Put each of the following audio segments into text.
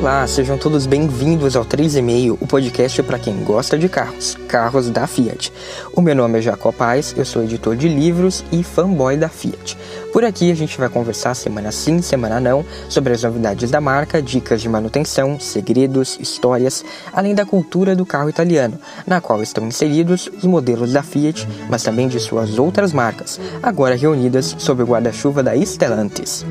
Olá, sejam todos bem-vindos ao 3,5, o podcast para quem gosta de carros, carros da Fiat. O meu nome é Jacob Paz, eu sou editor de livros e fanboy da Fiat. Por aqui a gente vai conversar semana sim, semana não, sobre as novidades da marca, dicas de manutenção, segredos, histórias, além da cultura do carro italiano, na qual estão inseridos os modelos da Fiat, mas também de suas outras marcas, agora reunidas sob o guarda-chuva da Stellantis.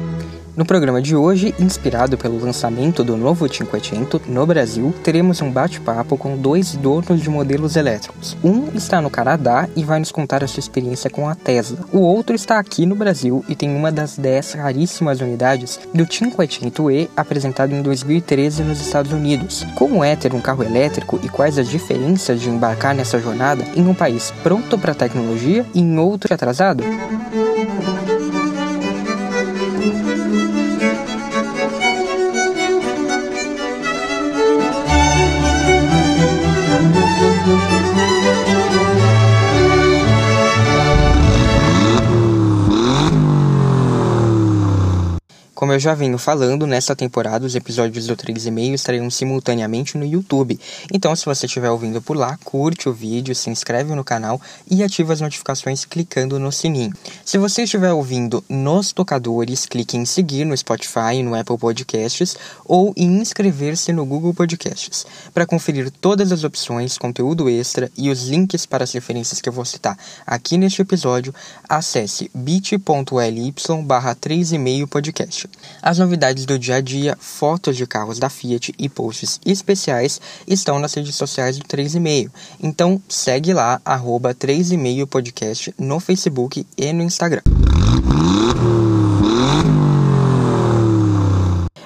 No programa de hoje, inspirado pelo lançamento do novo 500 no Brasil, teremos um bate-papo com dois donos de modelos elétricos. Um está no Canadá e vai nos contar a sua experiência com a Tesla. O outro está aqui no Brasil e tem uma das 10 raríssimas unidades do 500e apresentado em 2013 nos Estados Unidos. Como é ter um carro elétrico e quais as diferenças de embarcar nessa jornada em um país pronto para a tecnologia e em outro atrasado? Como eu já venho falando, nesta temporada os episódios do 3,5 estarão simultaneamente no YouTube. Então, se você estiver ouvindo por lá, curte o vídeo, se inscreve no canal e ativa as notificações clicando no sininho. Se você estiver ouvindo nos tocadores, clique em seguir no Spotify, no Apple Podcasts ou em inscrever-se no Google Podcasts. Para conferir todas as opções, conteúdo extra e os links para as referências que eu vou citar aqui neste episódio, acesse bit.ly barra 3,5 podcast. As novidades do dia a dia, fotos de carros da Fiat e posts especiais estão nas redes sociais do 3,5. Então segue lá, arroba 3,5 podcast no Facebook e no Instagram.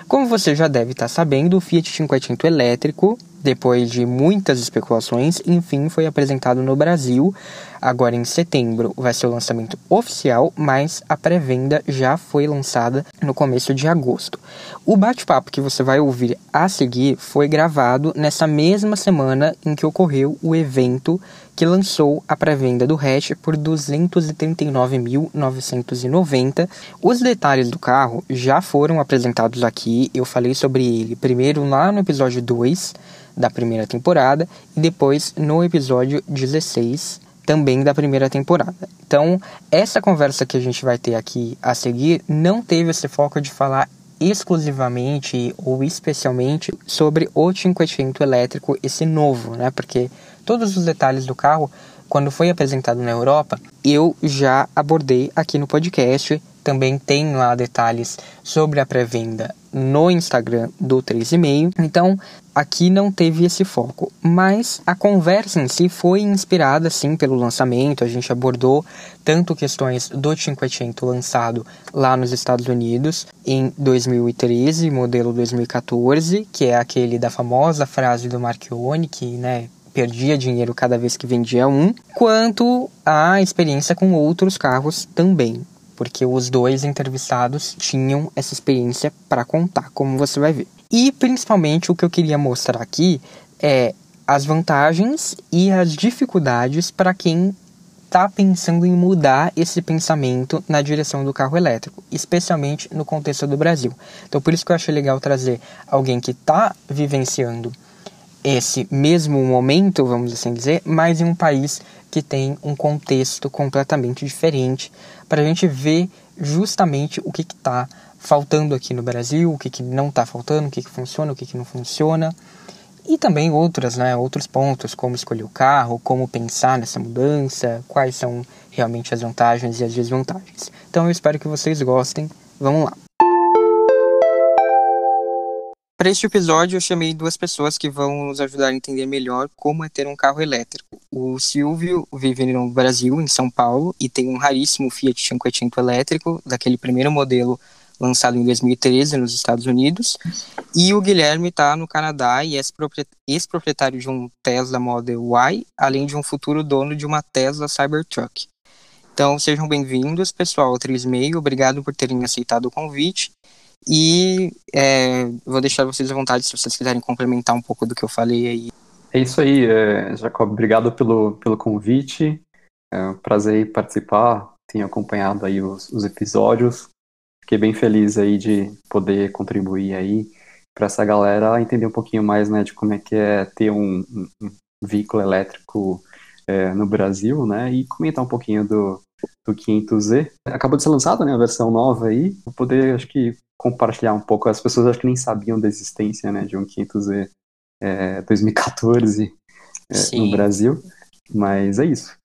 Como você já deve estar sabendo, o Fiat 500 elétrico depois de muitas especulações, enfim foi apresentado no Brasil. Agora em setembro vai ser o lançamento oficial, mas a pré-venda já foi lançada no começo de agosto. O bate-papo que você vai ouvir a seguir foi gravado nessa mesma semana em que ocorreu o evento que lançou a pré-venda do hatch por 239.990. Os detalhes do carro já foram apresentados aqui, eu falei sobre ele primeiro lá no episódio 2 da primeira temporada e depois no episódio 16 também da primeira temporada. Então, essa conversa que a gente vai ter aqui a seguir não teve esse foco de falar exclusivamente ou especialmente sobre o 500 elétrico, esse novo, né? Porque todos os detalhes do carro, quando foi apresentado na Europa, eu já abordei aqui no podcast. Também tem lá detalhes sobre a pré-venda no Instagram do 3,5. Então, aqui não teve esse foco, mas a conversa em si foi inspirada sim pelo lançamento. A gente abordou tanto questões do 500 lançado lá nos Estados Unidos em 2013, modelo 2014, que é aquele da famosa frase do Marchione que, né, perdia dinheiro cada vez que vendia um, quanto a experiência com outros carros também porque os dois entrevistados tinham essa experiência para contar, como você vai ver. E principalmente o que eu queria mostrar aqui é as vantagens e as dificuldades para quem está pensando em mudar esse pensamento na direção do carro elétrico, especialmente no contexto do Brasil. Então, por isso que eu achei legal trazer alguém que está vivenciando esse mesmo momento, vamos assim dizer, mas em um país que tem um contexto completamente diferente, para a gente ver justamente o que está faltando aqui no Brasil, o que, que não está faltando, o que, que funciona, o que, que não funciona. E também outras, né, outros pontos, como escolher o carro, como pensar nessa mudança, quais são realmente as vantagens e as desvantagens. Então eu espero que vocês gostem. Vamos lá! Para este episódio, eu chamei duas pessoas que vão nos ajudar a entender melhor como é ter um carro elétrico. O Silvio vive no Brasil, em São Paulo, e tem um raríssimo Fiat 500 elétrico, daquele primeiro modelo lançado em 2013 nos Estados Unidos. E o Guilherme está no Canadá e é ex-proprietário de um Tesla Model Y, além de um futuro dono de uma Tesla Cybertruck. Então, sejam bem-vindos, pessoal, 3,5. Obrigado por terem aceitado o convite. E é, vou deixar vocês à vontade se vocês quiserem complementar um pouco do que eu falei aí. É isso aí, é, Jacob. Obrigado pelo, pelo convite. É um prazer participar. Tenho acompanhado aí os, os episódios. Fiquei bem feliz aí de poder contribuir aí para essa galera entender um pouquinho mais né, de como é que é ter um, um, veículo elétrico é, no Brasil, né, e comentar um pouquinho do, do 500Z. Acabou de ser lançada, né, a versão nova aí, vou poder, acho que, compartilhar um pouco. As pessoas acho que nem sabiam da existência, né, de um 500Z é, 2014 é, no Brasil, mas é isso.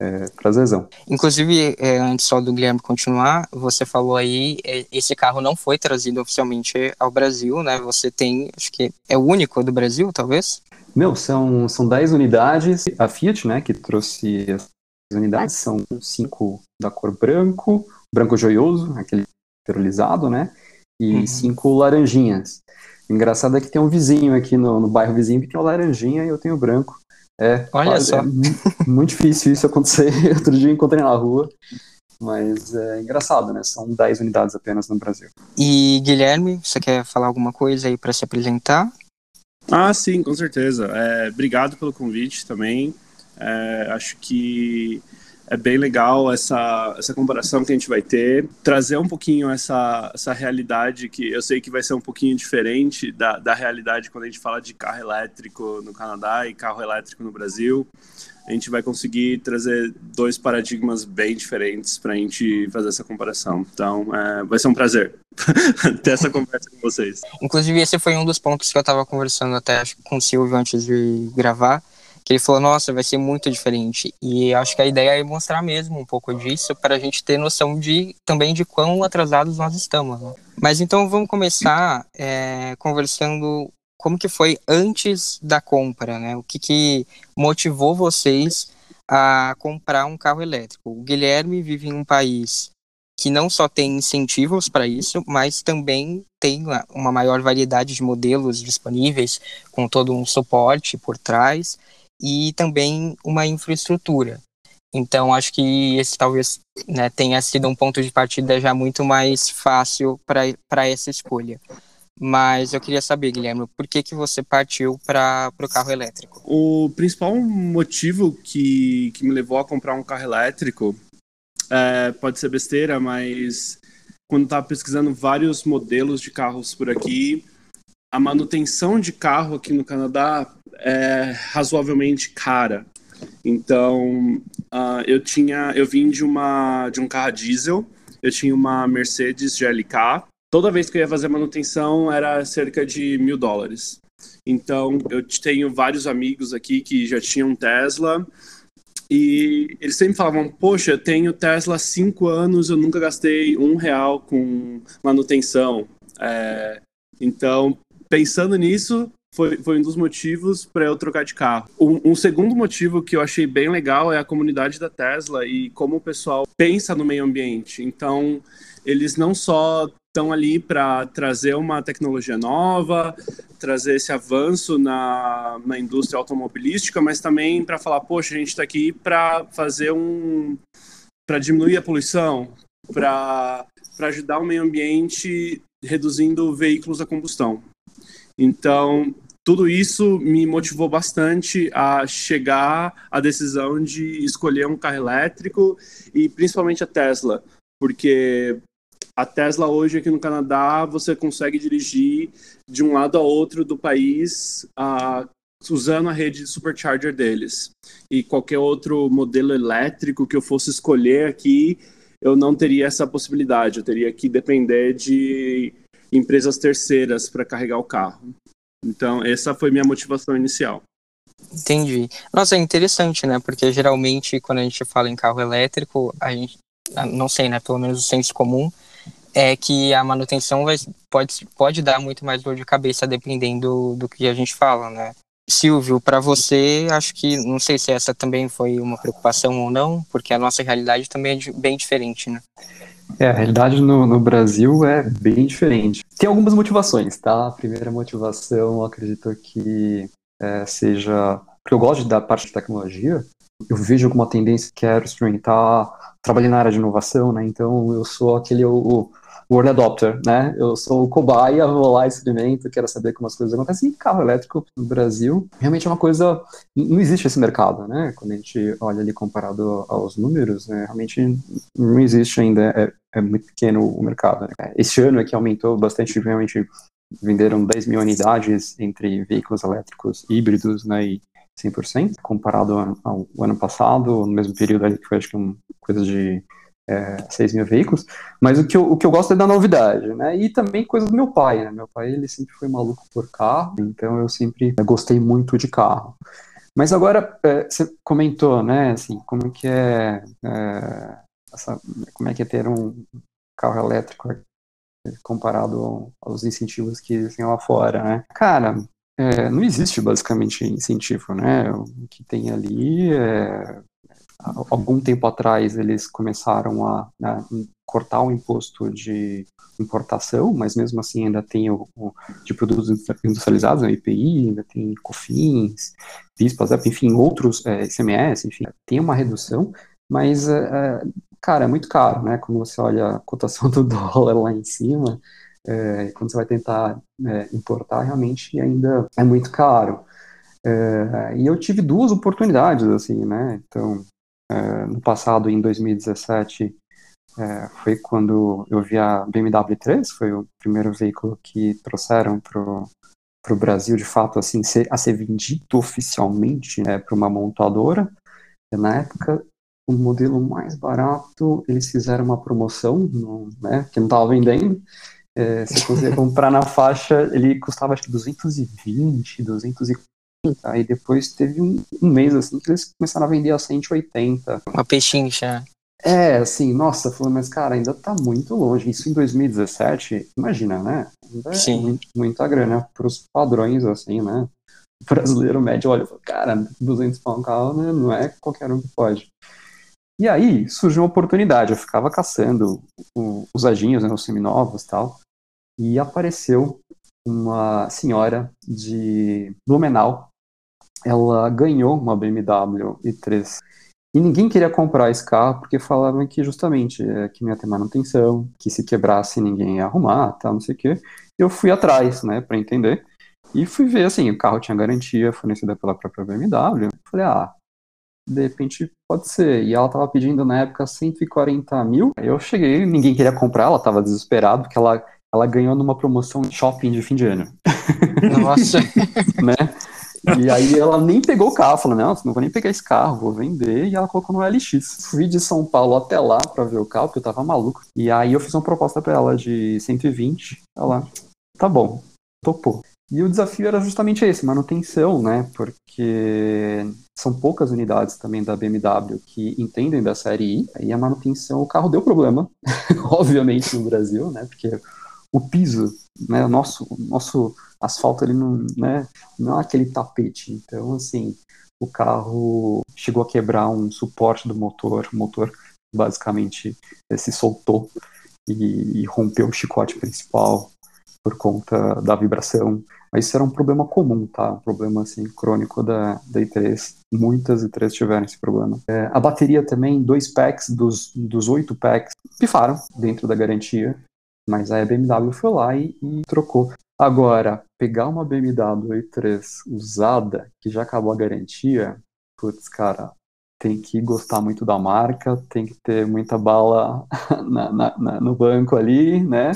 É, prazerzão. Inclusive, é, antes só do Guilherme continuar, você falou aí, é, esse carro não foi trazido oficialmente ao Brasil, né? Você tem, acho que é o único do Brasil, talvez? Meu, são, são 10 unidades. A Fiat, né, que trouxe unidades, são cinco da cor branco, branco joioso, aquele perolizado, né? E uhum. cinco laranjinhas. Engraçado é que tem um vizinho aqui no, no bairro vizinho que tem o laranjinha e eu tenho o branco. É, Olha só. É muito difícil isso acontecer. Outro dia eu encontrei na rua. Mas é engraçado, né? São 10 unidades apenas no Brasil. E Guilherme, você quer falar alguma coisa aí para se apresentar? Ah, sim, com certeza. É, obrigado pelo convite também. É, acho que é bem legal essa, essa comparação que a gente vai ter, trazer um pouquinho essa, essa realidade que eu sei que vai ser um pouquinho diferente da, da realidade quando a gente fala de carro elétrico no Canadá e carro elétrico no Brasil. A gente vai conseguir trazer dois paradigmas bem diferentes para a gente fazer essa comparação. Então, é, vai ser um prazer ter essa conversa com vocês. Inclusive, esse foi um dos pontos que eu estava conversando até com o Silvio antes de gravar que ele falou, nossa, vai ser muito diferente. E acho que a ideia é mostrar mesmo um pouco disso para a gente ter noção de também de quão atrasados nós estamos. Né? Mas então vamos começar é, conversando como que foi antes da compra, né? O que, que motivou vocês a comprar um carro elétrico? O Guilherme vive em um país que não só tem incentivos para isso, mas também tem uma maior variedade de modelos disponíveis, com todo um suporte por trás e também uma infraestrutura. Então, acho que esse talvez né, tenha sido um ponto de partida já muito mais fácil para essa escolha. Mas eu queria saber, Guilherme, por que, que você partiu para o carro elétrico? O principal motivo que, que me levou a comprar um carro elétrico é, pode ser besteira, mas quando estava pesquisando vários modelos de carros por aqui, a manutenção de carro aqui no Canadá é razoavelmente cara. Então, uh, eu tinha, eu vim de uma de um carro diesel, eu tinha uma Mercedes GLK. Toda vez que eu ia fazer manutenção era cerca de mil dólares. Então, eu tenho vários amigos aqui que já tinham Tesla e eles sempre falavam: Poxa, eu tenho Tesla há cinco anos, eu nunca gastei um real com manutenção. É, então, pensando nisso, foi, foi um dos motivos para eu trocar de carro. Um, um, segundo motivo que eu achei bem legal é a comunidade da Tesla e como o pessoal pensa no meio ambiente. Então, eles não só estão ali para trazer uma tecnologia nova, trazer esse avanço na, na indústria automobilística, mas também para falar, poxa, a gente está aqui para fazer um. para diminuir a poluição, para ajudar o meio ambiente reduzindo veículos a combustão. Então, tudo isso me motivou bastante a chegar à decisão de escolher um carro elétrico e principalmente a Tesla, porque a Tesla hoje aqui no Canadá você consegue dirigir de um lado a outro do país usando a rede de supercharger deles. E qualquer outro modelo elétrico que eu fosse escolher aqui, eu não teria essa possibilidade. Eu teria que depender de empresas terceiras para carregar o carro. Então, essa foi minha motivação inicial. Entendi. Nossa, é interessante, né? Porque geralmente quando a gente fala em carro elétrico, a gente, não sei, né? Pelo menos o senso comum é que a manutenção vai, pode, pode dar muito mais dor de cabeça dependendo do que a gente fala, né? Silvio, para você, acho que não sei se essa também foi uma preocupação ou não, porque a nossa realidade também é bem diferente, né? É, a realidade no, no Brasil é bem diferente. Tem algumas motivações, tá? A primeira motivação, acredito que é, seja. Porque eu gosto da parte de tecnologia, eu vejo como uma tendência que quero experimentar, trabalhar na área de inovação, né? Então eu sou aquele. O, o early adopter, né? Eu sou o cobaia, vou lá, experimento, quero saber como as coisas acontecem. Carro elétrico no Brasil realmente é uma coisa. Não existe esse mercado, né? Quando a gente olha ali comparado aos números, né? realmente não existe ainda. É, é muito pequeno o mercado. Né? Esse ano é que aumentou bastante, realmente venderam 10 mil unidades entre veículos elétricos híbridos né, e 100%, comparado ao, ao, ano passado, no mesmo período ali, que foi acho que uma coisa de é, 6 mil veículos, mas o que, eu, o que eu gosto é da novidade, né, e também coisa do meu pai, né, meu pai ele sempre foi maluco por carro, então eu sempre gostei muito de carro. Mas agora, é, você comentou, né, assim, como que é, é essa, como é que é ter um carro elétrico comparado aos incentivos que existem lá fora, né? Cara, é, não existe basicamente incentivo, né? O que tem ali é algum tempo atrás eles começaram a, a, cortar o imposto de importação, mas mesmo assim ainda tem o, o de produtos industrializados, o IPI, ainda tem COFINS, PIS, enfim, outros é, ICMS, enfim, tem uma redução, mas, é, é, cara, é muito caro, né? Quando você olha a cotação do dólar lá em cima, é, quando você vai tentar é, importar, realmente ainda é muito caro. É, e eu tive duas oportunidades, assim, né? Então, é, no passado, em 2017, é, foi quando eu vi a BMW 3, foi o primeiro veículo que trouxeram para o Brasil, de fato, assim, ser, a ser vendido oficialmente né, para uma montadora. Na época, o modelo mais barato, eles fizeram uma promoção, no, né, que não estava vendendo. É, você conseguia comprar na faixa, ele custava acho que 220, 240. Aí depois teve um, um, mês assim que eles começaram a vender a 180. Uma pechincha. É, assim, nossa, falando, mas cara, ainda tá muito longe. Isso em 2017, imagina, né? Ainda é Sim. É muito, muita grana pros padrões, assim, né? O brasileiro médio olha, cara, 200 pau um carro, né? Não é qualquer um que pode. E aí surgiu uma oportunidade, eu ficava caçando os adinhos, né, os seminovos e tal, e apareceu uma senhora de Blumenau. Ela ganhou uma BMW i3 e ninguém queria comprar esse carro porque falavam que justamente é, que não ia ter manutenção, que se quebrasse ninguém ia arrumar, tal, não sei o quê. Eu fui atrás, né, para entender. E fui ver assim, o carro tinha garantia fornecida pela própria BMW. Falei, ah, de repente pode ser. E ela tava pedindo na época 140 mil. Eu cheguei, ninguém queria comprar, ela tava desesperada, porque ela, ela ganhou numa promoção shopping de fim de ano. Nossa! né? E aí ela nem pegou o carro, falou, não, não vou nem pegar esse carro, vou vender, e ela colocou no LX. Fui de São Paulo até lá para ver o carro, porque eu tava maluco. E aí eu fiz uma proposta para ela de 120, ela, tá bom, topou. E o desafio era justamente esse, manutenção, né? Porque são poucas unidades também da BMW que entendem da série I, e a manutenção, o carro deu problema, obviamente no Brasil, né? Porque o piso, né, o nosso, nosso asfalto ele não, né, não é aquele tapete. Então, assim, o carro chegou a quebrar um suporte do motor, o motor basicamente se soltou e, e rompeu o chicote principal por conta da vibração. Mas isso era um problema comum, tá? Um problema assim crônico da, da i3. Muitas i3 tiveram esse problema. É, a bateria também, dois packs dos, dos oito packs pifaram dentro da garantia. Mas a BMW foi lá e, e trocou. Agora, pegar uma BMW i3 usada, que já acabou a garantia, putz, cara, tem que gostar muito da marca, tem que ter muita bala na, na, na, no banco ali, né?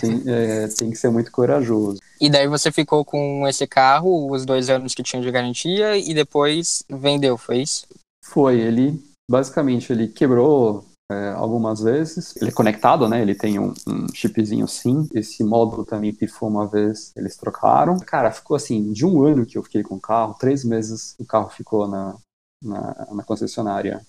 Tem, é, tem, que ser muito corajoso. E daí você ficou com esse carro, os dois anos que tinha de garantia, e depois vendeu, foi isso? Foi, ele basicamente ele quebrou é, algumas vezes. Ele é conectado, né? Ele tem um, um, chipzinho SIM. Esse módulo também pifou uma vez, eles trocaram. Cara, ficou assim, de um ano que eu fiquei com o carro, três meses o carro ficou na, na, na concessionária,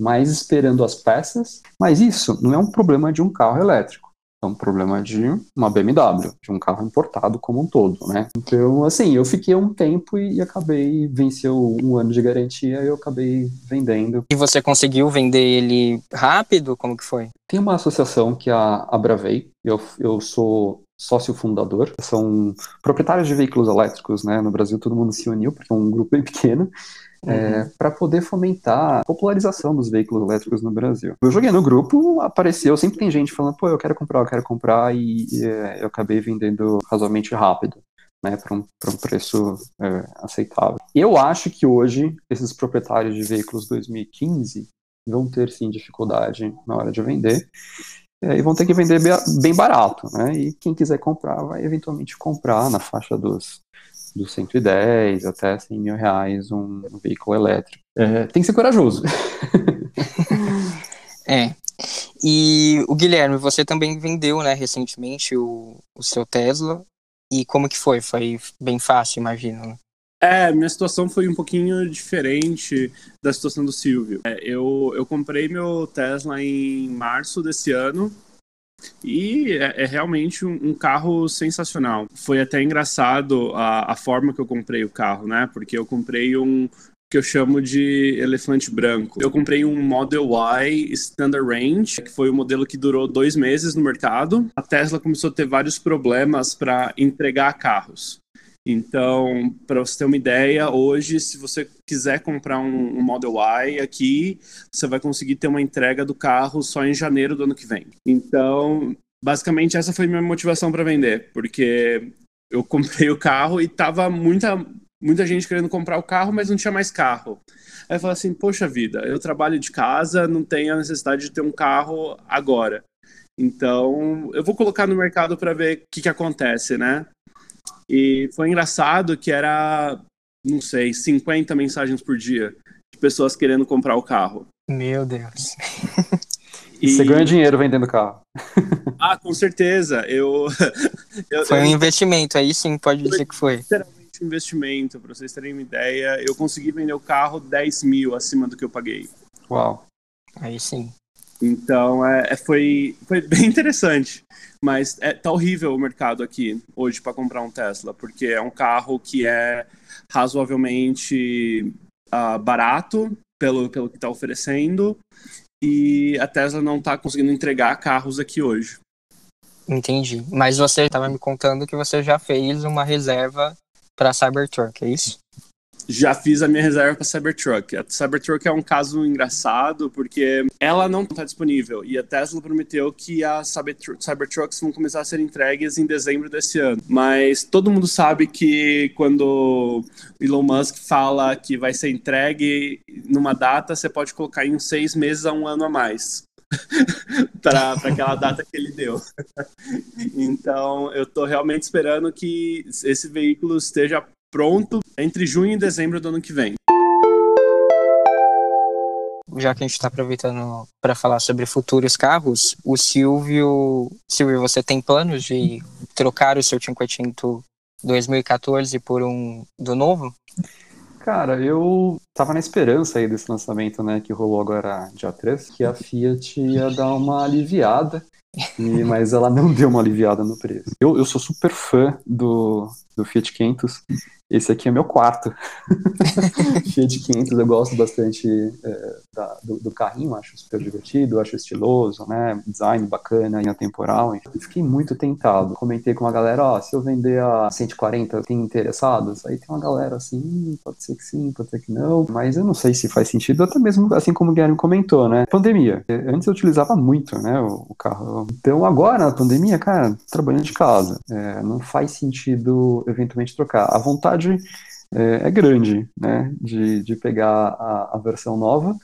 mas esperando as peças. Mas isso não é um problema de um carro elétrico. É um problema de uma BMW, de um carro importado como um todo, né? Então, assim, eu fiquei um tempo e acabei, venceu um ano de garantia e eu acabei vendendo. E você conseguiu vender ele rápido? Como que foi? Tem uma associação que é a Abravei, eu, eu sou sócio fundador, são proprietários de veículos elétricos, né? No Brasil todo mundo se uniu, porque é um grupo bem pequeno, é, uhum. para poder fomentar a popularização dos veículos elétricos no Brasil. Eu joguei no grupo, apareceu, sempre tem gente falando, pô, eu quero comprar, eu quero comprar, e, e é, eu acabei vendendo razoavelmente rápido. Né, para um, um preço é, aceitável. Eu acho que hoje esses proprietários de veículos 2015 vão ter sim dificuldade na hora de vender. é, e vão ter que vender bem barato, né? E quem quiser comprar vai eventualmente comprar na faixa dos, dos 110 até 100 mil reais um, um veículo elétrico. É, tem que ser corajoso. é. E o Guilherme, você também vendeu, né, recentemente o, o seu Tesla. E como que foi? Foi bem fácil, imagino. Né? É, minha situação foi um pouquinho diferente da situação do Silvio. É, eu, eu comprei meu Tesla em março desse ano e é, é realmente um, um, carro sensacional. Foi até engraçado a, a forma que eu comprei o carro, né? Porque eu comprei um, que eu chamo de elefante branco. Eu comprei um Model Y Standard Range, que foi o um modelo que durou dois meses no mercado. A Tesla começou a ter vários problemas para entregar carros. Então, para você ter uma ideia, hoje, se você quiser comprar um, um, Model Y aqui, você vai conseguir ter uma entrega do carro só em janeiro do ano que vem. Então, basicamente, essa foi minha motivação para vender, porque eu comprei o carro e tava muita, muita gente querendo comprar o carro, mas não tinha mais carro. Aí eu falei assim: poxa vida, eu trabalho de casa, não tenho a necessidade de ter um carro agora. Então, eu vou colocar no mercado para ver o que, que acontece, né? E foi engraçado que era, não sei, 50 mensagens por dia de pessoas querendo comprar o carro. Meu Deus. E você ganha dinheiro vendendo carro. Ah, com certeza. Eu, eu foi um investimento, aí sim pode dizer que foi. Literalmente um investimento, para vocês terem uma ideia. Eu consegui vender o carro 10 mil acima do que eu paguei. Uau. Aí sim. Então, é, é, foi, foi bem interessante. Mas é, tá horrível o mercado aqui hoje para comprar um Tesla, porque é um carro que é razoavelmente uh, barato pelo, pelo que está oferecendo e a Tesla não está conseguindo entregar carros aqui hoje. Entendi. Mas você estava me contando que você já fez uma reserva para Cybertruck, é isso? Já fiz a minha reserva para Cybertruck. A Cybertruck é um caso engraçado porque ela não está disponível e a Tesla prometeu que as Cybertrucks vão começar a ser entregues em dezembro desse ano. Mas todo mundo sabe que quando Elon Musk fala que vai ser entregue numa data, você pode colocar em seis meses a um ano a mais. para aquela data que ele deu. então, eu estou realmente esperando que esse veículo esteja pronto entre junho e dezembro do ano que vem. Já que a gente está aproveitando para falar sobre futuros carros, o Silvio, Silvio, você tem planos de trocar o seu Cinquecento 2014 por um do novo? Cara, eu tava na esperança aí desse lançamento, né, que rolou agora dia 3, que a Fiat ia dar uma aliviada, e, mas ela não deu uma aliviada no preço. Eu, eu sou super fã do, do Fiat 500 esse aqui é meu quarto. Fiat 500, eu gosto bastante é, da, do, do, carrinho, acho super divertido, acho estiloso, né? Design bacana, linha temporal. Enfim. Fiquei muito tentado. Comentei com uma galera, ó, se eu vender a 140, tem interessados? Aí tem uma galera assim, pode ser que sim, pode ser que não, mas eu não sei se faz sentido, até mesmo assim como o Guilherme comentou, né? Pandemia. Antes eu utilizava muito, né, o, o carro. Então agora, na pandemia, cara, trabalhando de casa, é, não faz sentido eventualmente trocar. A vontade é, é grande, né, de, de pegar a, a, versão nova,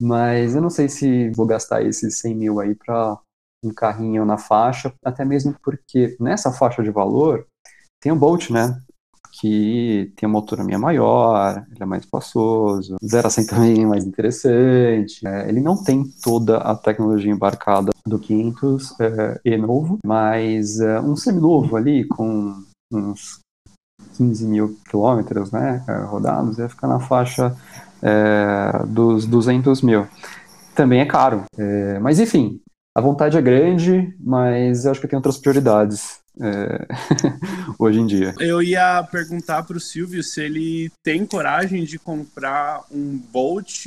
mas eu não sei se vou gastar esses 100 mil aí para um carrinho na faixa, até mesmo porque nessa faixa de valor tem o Bolt, né, que tem uma autonomia maior, ele é mais espaçoso, 0 a 100 também é mais interessante, é, ele não tem toda a tecnologia embarcada do 500 é, e novo, mas é, um seminovo ali com uns 15 mil quilômetros né, é, rodados, ia ficar na faixa é, dos 200 mil. Também é caro. É, mas, enfim, a vontade é grande, mas eu acho que tem outras prioridades é, hoje em dia. Eu ia perguntar para o Silvio se ele tem coragem de comprar um Bolt,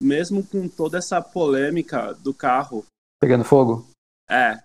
mesmo com toda essa polêmica do carro. Pegando fogo? É.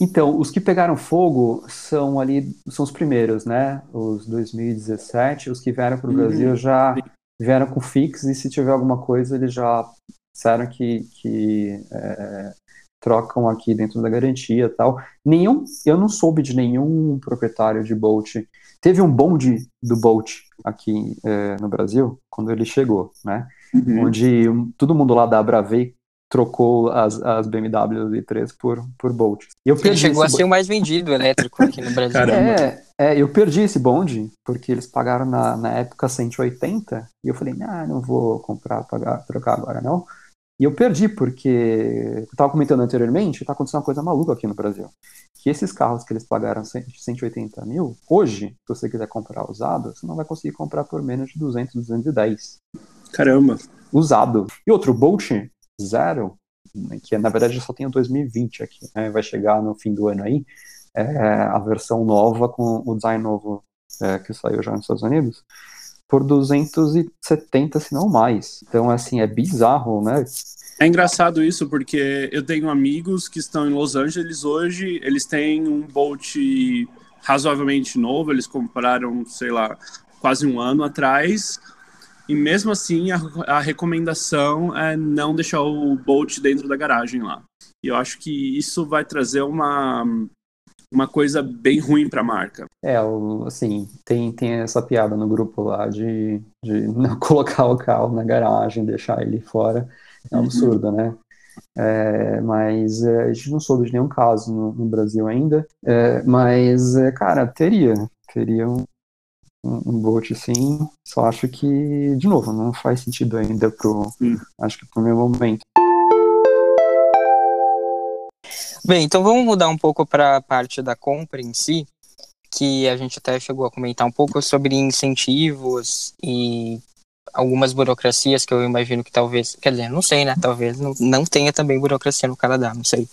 Então, os que pegaram fogo são ali, são os primeiros, né? Os 2017, os que vieram para o uhum. Brasil já vieram com fix e se tiver alguma coisa eles já disseram que, que é, trocam aqui dentro da garantia tal. Nenhum, eu não soube de nenhum proprietário de Bolt. Teve um bonde do Bolt aqui é, no Brasil quando ele chegou, né? Uhum. Onde todo mundo lá da Bravei trocou as, as BMW i3 por, por Bolt. E eu Ele chegou a ser o mais vendido elétrico aqui no Brasil. é, é, eu perdi esse bonde, porque eles pagaram na, na época 180, e eu falei, ah, não vou comprar, pagar, trocar agora não. E eu perdi, porque eu estava comentando anteriormente, está acontecendo uma coisa maluca aqui no Brasil. Que esses carros que eles pagaram 180 mil, hoje, se você quiser comprar usado, você não vai conseguir comprar por menos de 200, 210. Caramba! Usado. E outro, Bolt Zero, que na verdade só tem o 2020 aqui, né? vai chegar no fim do ano aí, é a versão nova com o design novo é, que saiu já nos Estados Unidos por 270, se não mais. Então, assim, é bizarro, né? É engraçado isso, porque eu tenho amigos que estão em Los Angeles hoje, eles têm um Bolt razoavelmente novo, eles compraram, sei lá, quase um ano atrás, e mesmo assim a, a recomendação é não deixar o Bolt dentro da garagem lá. E eu acho que isso vai trazer uma uma coisa bem ruim para a marca. É, assim, tem, tem essa piada no grupo lá de, de não colocar o carro na garagem, deixar ele fora. É um uhum. absurdo, né? É, mas é, a gente não soube de nenhum caso no, no Brasil ainda. É, mas, é, cara, teria. Teria um, um, um bote sim. Só acho que, de novo, não faz sentido ainda pro. Acho que pro meu momento. Bem, então vamos mudar um pouco para a parte da compra em si, que a gente até chegou a comentar um pouco sobre incentivos e algumas burocracias que eu imagino que talvez, quer dizer, não sei, né? Talvez não, não tenha também burocracia no Canadá, não sei.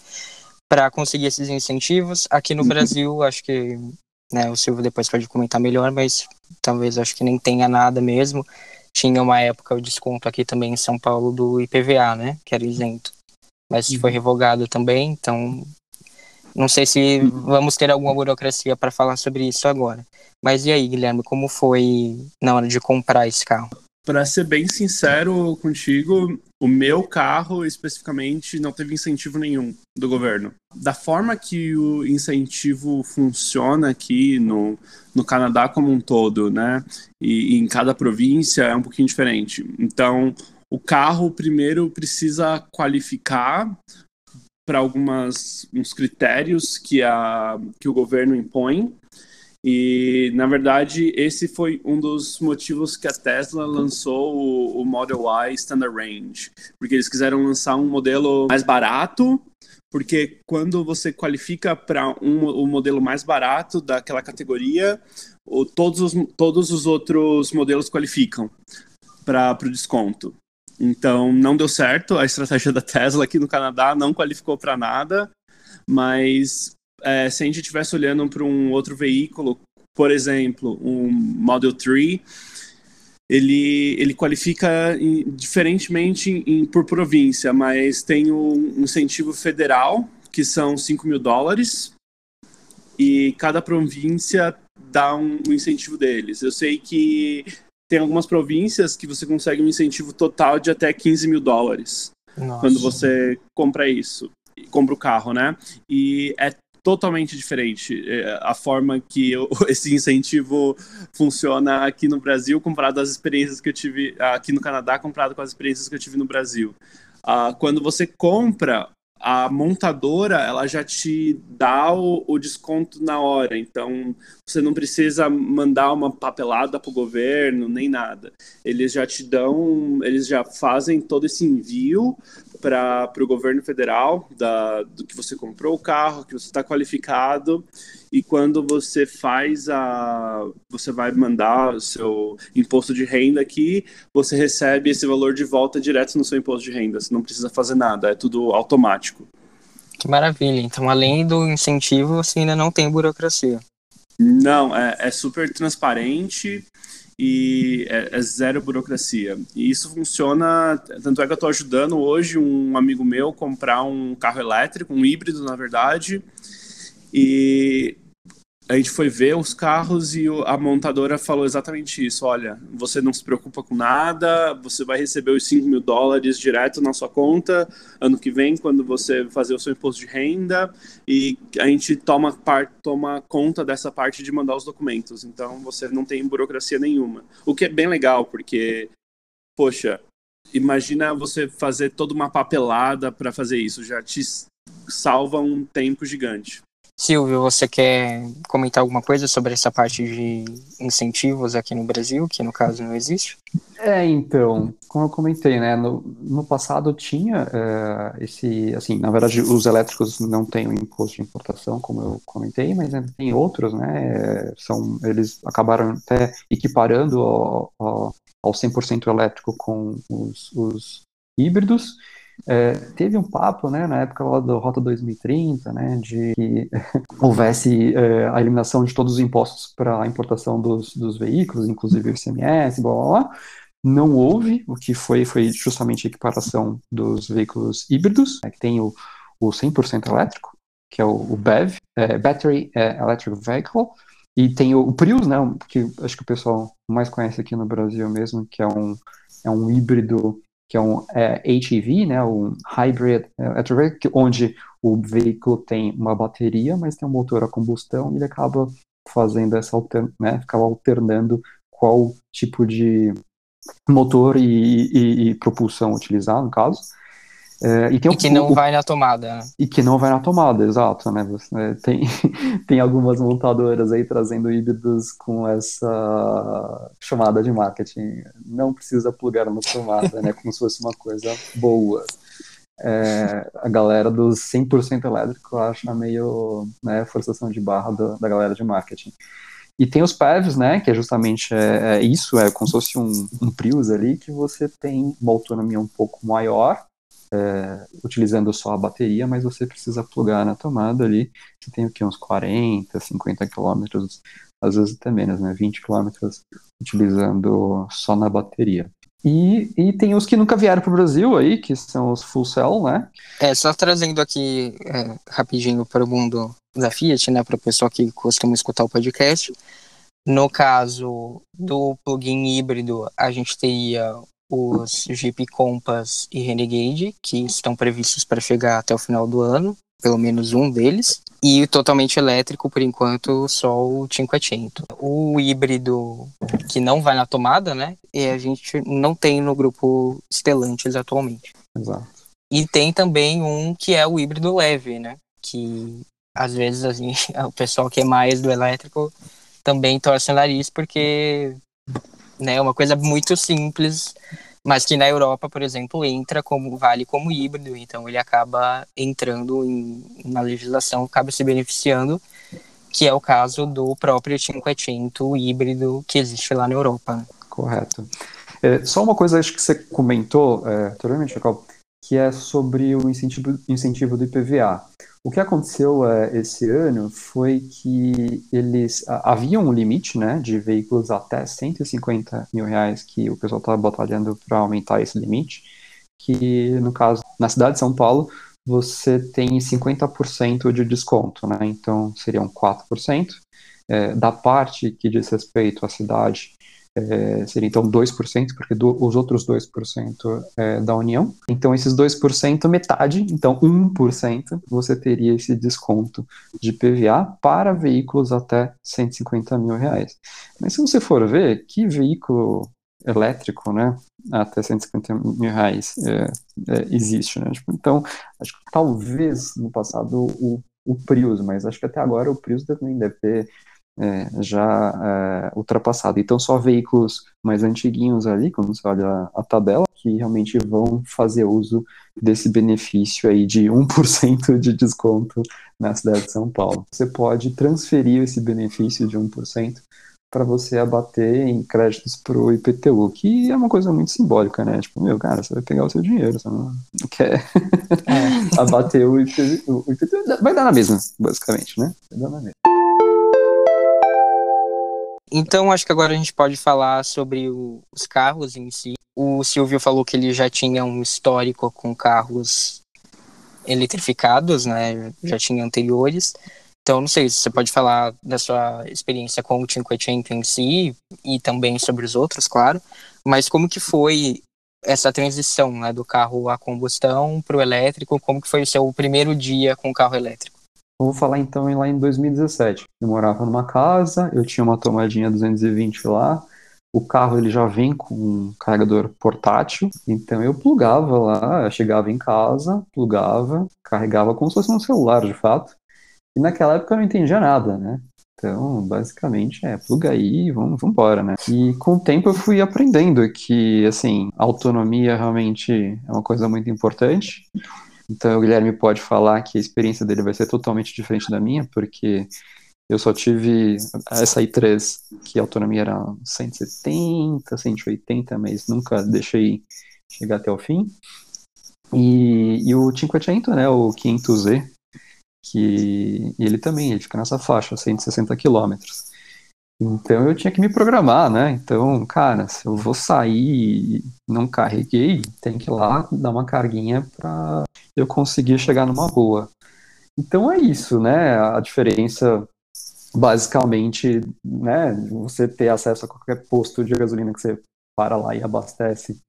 Para conseguir esses incentivos, aqui no uhum. Brasil, acho que né, o Silvio depois pode comentar melhor, mas talvez acho que nem tenha nada mesmo. Tinha uma época o desconto aqui também em São Paulo do IPVA, né? Que era isento mas foi uhum. revogado também, então não sei se vamos ter alguma burocracia para falar sobre isso agora. Mas e aí, Guilherme, como foi na hora de comprar esse carro? Para ser bem sincero contigo, o meu carro especificamente não teve incentivo nenhum do governo. Da forma que o incentivo funciona aqui no, no Canadá como um todo, né? E, e em cada província é um pouquinho diferente. Então, o carro primeiro precisa qualificar para algumas uns critérios que a que o governo impõe e na verdade esse foi um dos motivos que a Tesla lançou o, o Model Y Standard Range porque eles quiseram lançar um modelo mais barato porque quando você qualifica para um, o modelo mais barato daquela categoria, o, todos, os, todos os outros modelos qualificam para o desconto. Então, não deu certo. A estratégia da Tesla aqui no Canadá não qualificou para nada. Mas é, se a gente estivesse olhando para um outro veículo, por exemplo, um Model 3, ele, ele qualifica em, diferentemente em, por província, mas tem um incentivo federal, que são 5 mil dólares, e cada província dá um, um incentivo deles. Eu sei que tem algumas províncias que você consegue um incentivo total de até 15 mil dólares Nossa. quando você compra isso, compra o carro, né? E é totalmente diferente é, a forma que eu, esse incentivo funciona aqui no Brasil comparado às experiências que eu tive aqui no Canadá comparado com as experiências que eu tive no Brasil. Uh, quando você compra a montadora ela já te dá o, o, desconto na hora, então você não precisa mandar uma papelada para o governo nem nada. Eles já te dão, eles já fazem todo esse envio para o governo federal da, do que você comprou o carro, que você está qualificado e quando você faz a você vai mandar o seu imposto de renda aqui, você recebe esse valor de volta direto no seu imposto de renda, você não precisa fazer nada, é tudo automático. Que maravilha. Então, além do incentivo, você ainda não tem burocracia. Não, é, é super transparente e é, é, zero burocracia. E isso funciona, tanto é que eu estou ajudando hoje um amigo meu comprar um carro elétrico, um híbrido, na verdade, e a gente foi ver os carros e a montadora falou exatamente isso. Olha, você não se preocupa com nada, você vai receber os 5 mil dólares direto na sua conta ano que vem, quando você fazer o seu imposto de renda, e a gente toma, part, toma conta dessa parte de mandar os documentos. Então você não tem burocracia nenhuma. O que é bem legal, porque, poxa, imagina você fazer toda uma papelada para fazer isso, já te salva um tempo gigante. Silvio, você quer comentar alguma coisa sobre essa parte de incentivos aqui no Brasil, que no caso não existe? É, então, como eu comentei, né, no, no passado tinha é, esse, assim, na verdade os elétricos não têm o imposto de importação, como eu comentei, mas tem outros, né, são, eles acabaram até equiparando ao, ao, ao 100% elétrico com os, os híbridos, é, teve um papo, né, na época lá do Rota 2030, né, de que houvesse é, a eliminação de todos os impostos para a importação dos, dos veículos, inclusive o ICMS, blá blá blá. Não houve, o que foi foi justamente a equiparação dos veículos híbridos, né, que tem o, o 100% elétrico, que é o, o BEV, é, Battery é, Electric Vehicle, e tem o, o Prius, né, que acho que o pessoal mais conhece aqui no Brasil mesmo, que é um, é um híbrido que é um é, HEV, né, um Hybrid Electric, onde o veículo tem uma bateria, mas tem um motor a combustão e ele acaba fazendo essa né, ficava alternando qual tipo de motor e, e, e propulsão utilizar, no caso. É, e, tem e que não o, vai na tomada. Né? E que não vai na tomada, exato, né? Você, tem, tem algumas montadoras aí trazendo híbridos com essa chamada de marketing. Não precisa plugar na tomada, né? Como se fosse uma coisa boa. É, a galera dos 100% elétrico acha meio né, forçação de barra da, da galera de marketing. E tem os PEVs, né, que é justamente é, é isso, é como se fosse um, um Prius ali, que você tem uma autonomia um pouco maior, é, utilizando só a bateria, mas você precisa plugar na tomada ali. Você tem o que? Uns 40, 50 quilômetros, às vezes até menos, né? 20 quilômetros utilizando só na bateria. E, e tem os que nunca vieram para o Brasil aí, que são os full cell, né? É, só trazendo aqui é, rapidinho para o mundo da Fiat, né, para o pessoal que costuma escutar o podcast. No caso do plugin híbrido, a gente teria os Jeep Compass e Renegade, que estão previstos para chegar até o final do ano, pelo menos um deles. E totalmente elétrico, por enquanto, só o Cinquecento. O híbrido que não vai na tomada, né? E a gente não tem no grupo Stellantis atualmente. Exato. E tem também um que é o híbrido leve, né? Que às vezes assim, o pessoal que é mais do elétrico também torce o nariz porque né? Uma coisa muito simples, mas que na Europa, por exemplo, entra como vale como híbrido, então ele acaba entrando em, na legislação, acaba se beneficiando, que é o caso do próprio Cinquecento híbrido que existe lá na Europa. Né? Correto. É, só uma coisa acho que você comentou é, anteriormente, Jacob, que é sobre o incentivo, incentivo do IPVA. O que aconteceu é, esse ano foi que eles havia um limite, né, de veículos até 150 mil reais que o pessoal estava batalhando para aumentar esse limite, que no caso na cidade de São Paulo você tem 50% de desconto, né? Então seriam 4%. É, da parte que diz respeito à cidade é, seria então 2%, porque do, os outros 2% é da União. Então, esses 2%, metade, então 1%, você teria esse desconto de PVA para veículos até 150 mil reais. Mas se você for ver, que veículo elétrico, né, até 150 mil reais é, é, existe, né? Tipo, então, acho que talvez no passado o, o Prius, mas acho que até agora o Prius também deve ter é, já é, ultrapassado. Então, só veículos mais antiguinhos ali, quando você olha a, a, tabela, que realmente vão fazer uso desse benefício aí de 1% de desconto na cidade de São Paulo. Você pode transferir esse benefício de 1% para você abater em créditos para o IPTU, que é uma coisa muito simbólica, né? Tipo, meu, cara, você vai pegar o seu dinheiro, você não quer é. abater o IPTU, o IPTU. Vai dar na mesma, basicamente, né? Vai dar na mesma. Então, acho que agora a gente pode falar sobre o, os carros em si. O Silvio falou que ele já tinha um histórico com carros eletrificados, né? Já tinha anteriores. Então, não sei se você pode falar da sua experiência com o 500 em si e também sobre os outros, claro. Mas como que foi essa transição né, do carro a combustão para o elétrico? Como que foi o seu primeiro dia com o carro elétrico? Vou falar então lá em 2017. Eu morava numa casa, eu tinha uma tomadinha 220 lá, o carro ele já vem com um carregador portátil, então eu plugava lá, eu chegava em casa, plugava, carregava como se fosse um celular, de fato. E naquela época eu não entendia nada, né? Então, basicamente, é, pluga aí e vamos, vamos embora, né? E com o tempo eu fui aprendendo que, assim, autonomia realmente é uma coisa muito importante. Então, o Guilherme pode falar que a experiência dele vai ser totalmente diferente da minha, porque eu só tive essa i3, que a autonomia era 170, 180, mas nunca deixei chegar até o fim. E, e o 500, né, o 500Z, que ele também ele fica nessa faixa, 160 km. Então eu tinha que me programar, né? Então, cara, se eu vou sair e não carreguei, tem que ir lá dar uma carguinha para eu conseguir chegar numa boa. Então é isso, né? A diferença basicamente, né, você ter acesso a qualquer posto de gasolina que você para lá e abastece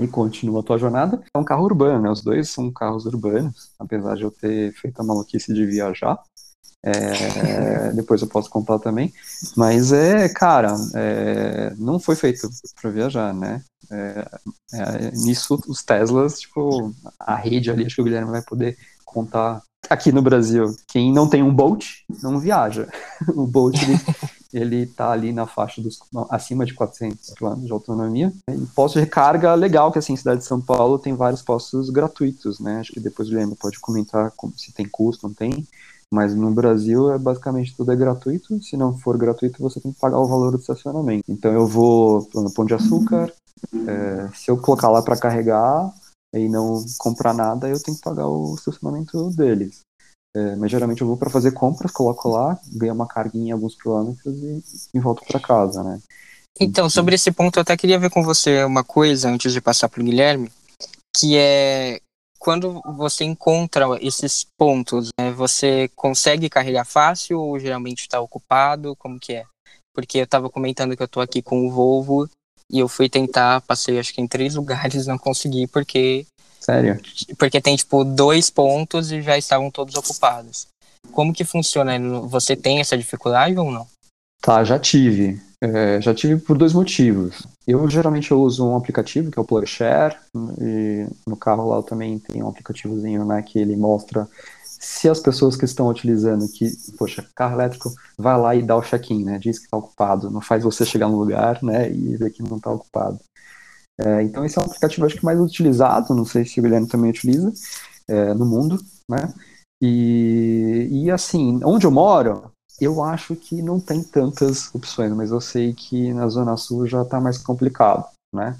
e continua a tua jornada. É um carro urbano, né? Os dois são carros urbanos, apesar de eu ter feito a maluquice de viajar. É, depois eu posso contar também. Mas é, cara, é, não foi feito para viajar, né? É, é, nisso, os Teslas, tipo, a rede ali, acho que o Guilherme vai poder contar aqui no Brasil, quem não tem um Bolt não viaja. O Bolt ele, ele tá ali na faixa dos acima de 400 km de autonomia. E posto de recarga legal que assim, cidade de São Paulo tem vários postos gratuitos, né? Acho que depois o Guilherme pode comentar como, se tem custo, não tem. Mas no Brasil é basicamente tudo é gratuito. Se não for gratuito, você tem que pagar o valor do estacionamento. Então eu vou no Pão de Açúcar. É, se eu colocar lá para carregar, e não comprar nada, eu tenho que pagar o estacionamento deles. É, mas geralmente eu vou para fazer compras, coloco lá, ganho uma carguinha alguns quilômetros e, e volto para casa, né? Então, sobre esse ponto, eu até queria ver com você uma coisa antes de passar para o Guilherme, que é quando você encontra esses pontos, né, você consegue carregar fácil ou geralmente está ocupado? Como que é? Porque eu estava comentando que eu estou aqui com o Volvo e eu fui tentar, passei acho que em três lugares, não consegui, porque. Sério? Porque tem, tipo, dois pontos e já estavam todos ocupados. Como que funciona? Você tem essa dificuldade ou não? Tá, já tive. É, já tive por dois motivos. Eu geralmente eu uso um aplicativo que é o PlugShare, e no carro lá eu também tem um aplicativozinho né, que ele mostra se as pessoas que estão utilizando que, poxa, carro elétrico, vai lá e dá o check-in, né? Diz que está ocupado, não faz você chegar no lugar, né? E ver que não está ocupado. É, então esse é um aplicativo acho que mais utilizado, não sei se o Guilherme também utiliza é, no mundo, né? E, e assim, onde eu moro, eu acho que não tem tantas opções, mas eu sei que na Zona Sul já está mais complicado, né?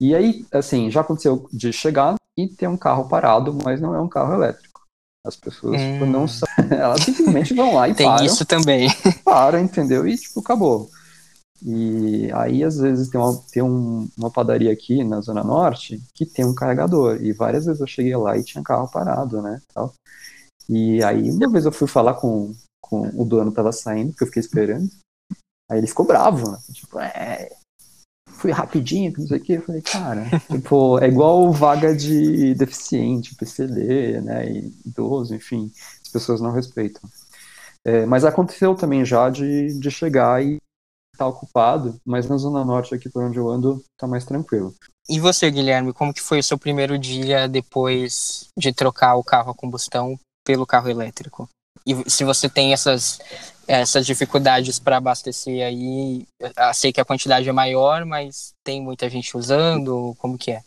E aí, assim, já aconteceu de chegar e ter um carro parado, mas não é um carro elétrico. As pessoas hum. tipo, não hum. elas simplesmente vão lá e Tem param. isso também. Param, entendeu? E tipo, acabou. E aí, às vezes, tem, uma, tem um, uma padaria aqui na Zona Norte que tem um carregador. E várias vezes eu cheguei lá e tinha carro parado, né? Tal. E aí, uma vez eu fui falar com, com o dono, tava saindo, porque eu fiquei esperando. Aí ele ficou bravo, né? Tipo, é, fui rapidinho, não sei o que. Eu falei, cara, tipo, é igual vaga de deficiente, PCD, né, e idoso, enfim, as pessoas não respeitam. É, mas aconteceu também já de, de chegar e tá ocupado, mas na Zona Norte, aqui por onde eu ando, tá mais tranquilo. E você, Guilherme, como que foi o seu primeiro dia depois de trocar o carro a combustão pelo carro elétrico? E se você tem essas essas dificuldades para abastecer aí, sei que a quantidade é maior, mas tem muita gente usando, como que é?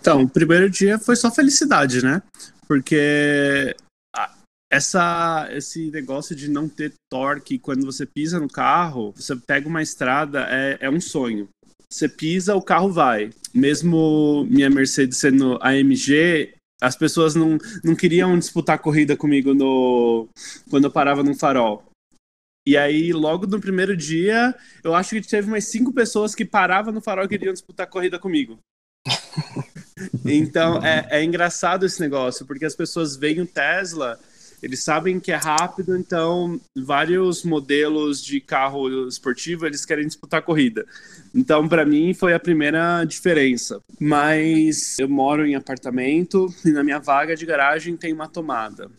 Então, o primeiro dia foi só felicidade, né? Porque essa, esse negócio de não ter torque quando você pisa no carro, você pega uma estrada, é, é um sonho. Você pisa, o carro vai. Mesmo minha Mercedes sendo AMG, as pessoas não, não queriam disputar corrida comigo no quando eu parava num farol. E aí, logo no primeiro dia, eu acho que teve umas cinco pessoas que paravam no farol e queriam disputar corrida comigo. então, é, é engraçado esse negócio, porque as pessoas veem o Tesla eles sabem que é rápido, então vários modelos de carro esportivo eles querem disputar corrida. Então, para mim, foi a primeira diferença. Mas eu moro em apartamento e na minha vaga de garagem tem uma tomada.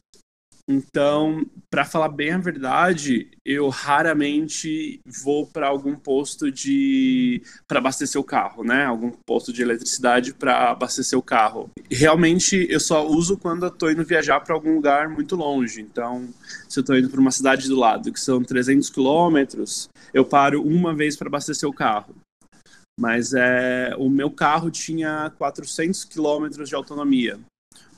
Então, para falar bem a verdade, eu raramente vou para algum posto de para abastecer o carro, né? Algum posto de eletricidade para abastecer o carro. Realmente, eu só uso quando eu estou indo viajar para algum lugar muito longe. Então, se eu estou indo para uma cidade do lado, que são 300 quilômetros, eu paro uma vez para abastecer o carro. Mas é, o meu carro tinha 400 quilômetros de autonomia.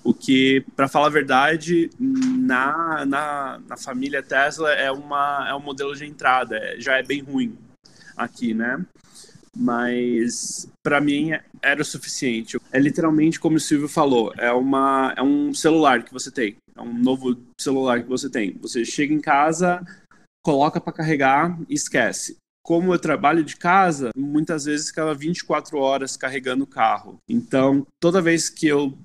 O que, para falar a verdade, na, na, na, família Tesla é, uma, é um modelo de entrada, é, já é bem ruim aqui, né? Mas para mim era o suficiente. É literalmente como o Silvio falou, é, uma, é um celular que você tem, é um novo celular que você tem. Você chega em casa, coloca para carregar e esquece como eu trabalho de casa, muitas vezes ficava 24 horas carregando o carro. Então, toda vez que eu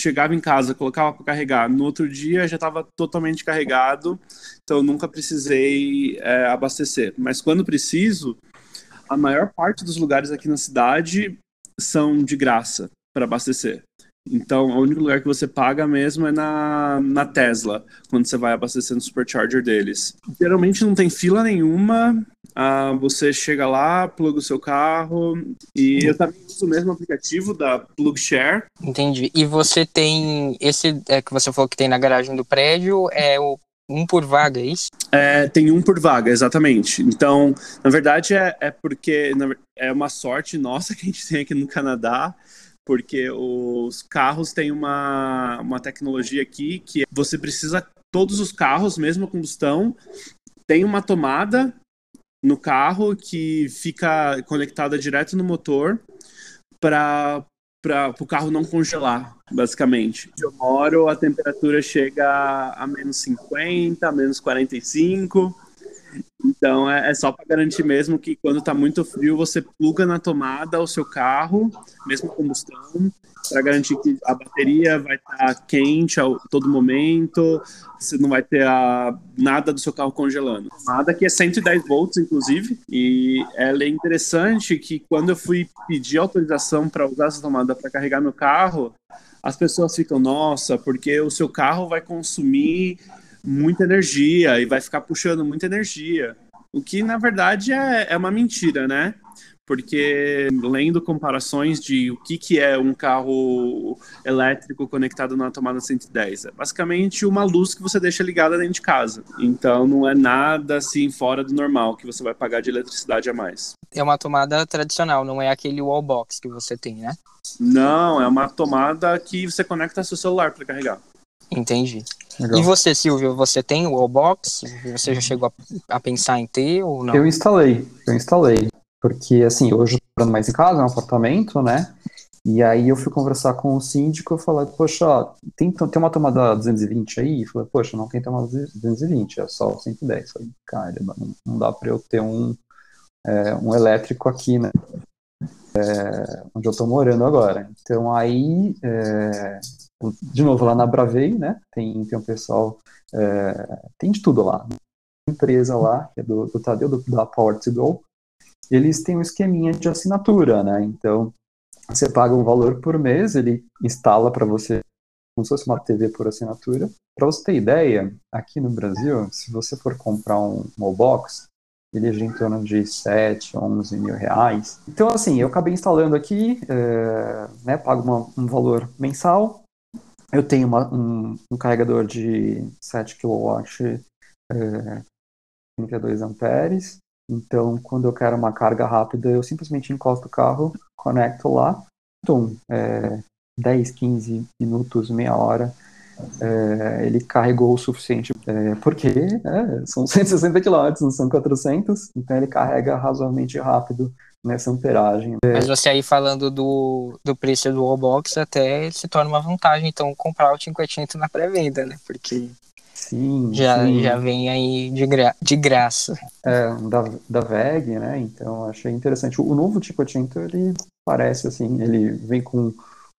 chegava em casa, colocava para carregar, no outro dia já estava totalmente carregado, então nunca precisei é, abastecer. Mas quando preciso, a maior parte dos lugares aqui na cidade são de graça para abastecer. Então, o único lugar que você paga mesmo é na, na Tesla, quando você vai abastecer no supercharger deles. Geralmente não tem fila nenhuma, ah, você chega lá, pluga o seu carro, e eu também uso o mesmo aplicativo da PlugShare. Entendi. E você tem, esse é, que você falou que tem na garagem do prédio, é o um por vaga, é isso? É, tem um por vaga, exatamente. Então, na verdade, é, é porque é uma sorte nossa que a gente tem aqui no Canadá, porque os carros têm uma, uma tecnologia aqui que você precisa, todos os carros, mesmo a combustão, tem uma tomada no carro que fica conectada direto no motor para para o carro não congelar, basicamente. Eu moro, a temperatura chega a menos 50, a menos 45. Então é, é só para garantir mesmo que quando está muito frio você pluga na tomada o seu carro, mesmo combustão, para garantir que a bateria vai estar tá quente a todo momento, você não vai ter a, nada do seu carro congelando. A tomada que é 110 volts, inclusive, e ela é interessante que quando eu fui pedir autorização para usar essa tomada para carregar meu carro, as pessoas ficam, nossa, porque o seu carro vai consumir muita energia e vai ficar puxando muita energia. O que, na verdade, é, é uma mentira, né? Porque lendo comparações de o que, que é um carro elétrico conectado na tomada 110, é basicamente uma luz que você deixa ligada dentro de casa. Então não é nada assim fora do normal que você vai pagar de eletricidade a mais. É uma tomada tradicional, não é aquele wall box que você tem, né? Não, é uma tomada que você conecta seu celular para carregar. Entendi. Legal. E você, Silvio, você tem o Wallbox? Você já chegou a, a, pensar em ter ou não? Eu instalei, eu instalei. Porque, assim, hoje eu tô morando mais em casa, é um apartamento, né? E aí eu fui conversar com o síndico, eu falei, poxa, ó, tem, tem uma tomada 220 aí? Eu falei, poxa, não tem tomada 220, é só 110. Eu falei, cara, não, não dá para eu ter um, é, um elétrico aqui, né? É, onde eu tô morando agora. Então aí é, de novo, lá na Bravei, né? Tem, tem um pessoal, é, tem de tudo lá. Empresa lá, que é do, do Tadeu, do, da Power to Go, eles têm um esqueminha de assinatura, né? Então, você paga um valor por mês, ele instala para você como se fosse uma TV por assinatura. Para você ter ideia, aqui no Brasil, se você for comprar um Mobox, ele é em torno de 7, 11 mil reais. Então, assim, eu acabei instalando aqui, é, né, pago uma, um valor mensal, eu tenho uma, um, um, carregador de 7 kW, é, 32 amperes. Então, quando eu quero uma carga rápida, eu simplesmente encosto o carro, conecto lá, então, é, 10, 15 minutos, meia hora, é, ele carregou o suficiente, é, porque é, são 160 kW, não são 400, então ele carrega razoavelmente rápido nessa amperagem. Mas você aí falando do, do preço do Wallbox até se torna uma vantagem, então, comprar o 500 na pré-venda, né? Porque sim, já, sim. já vem aí de, gra de graça. É, da, da VEG, né? Então, achei interessante. O novo 500, ele parece assim, ele vem com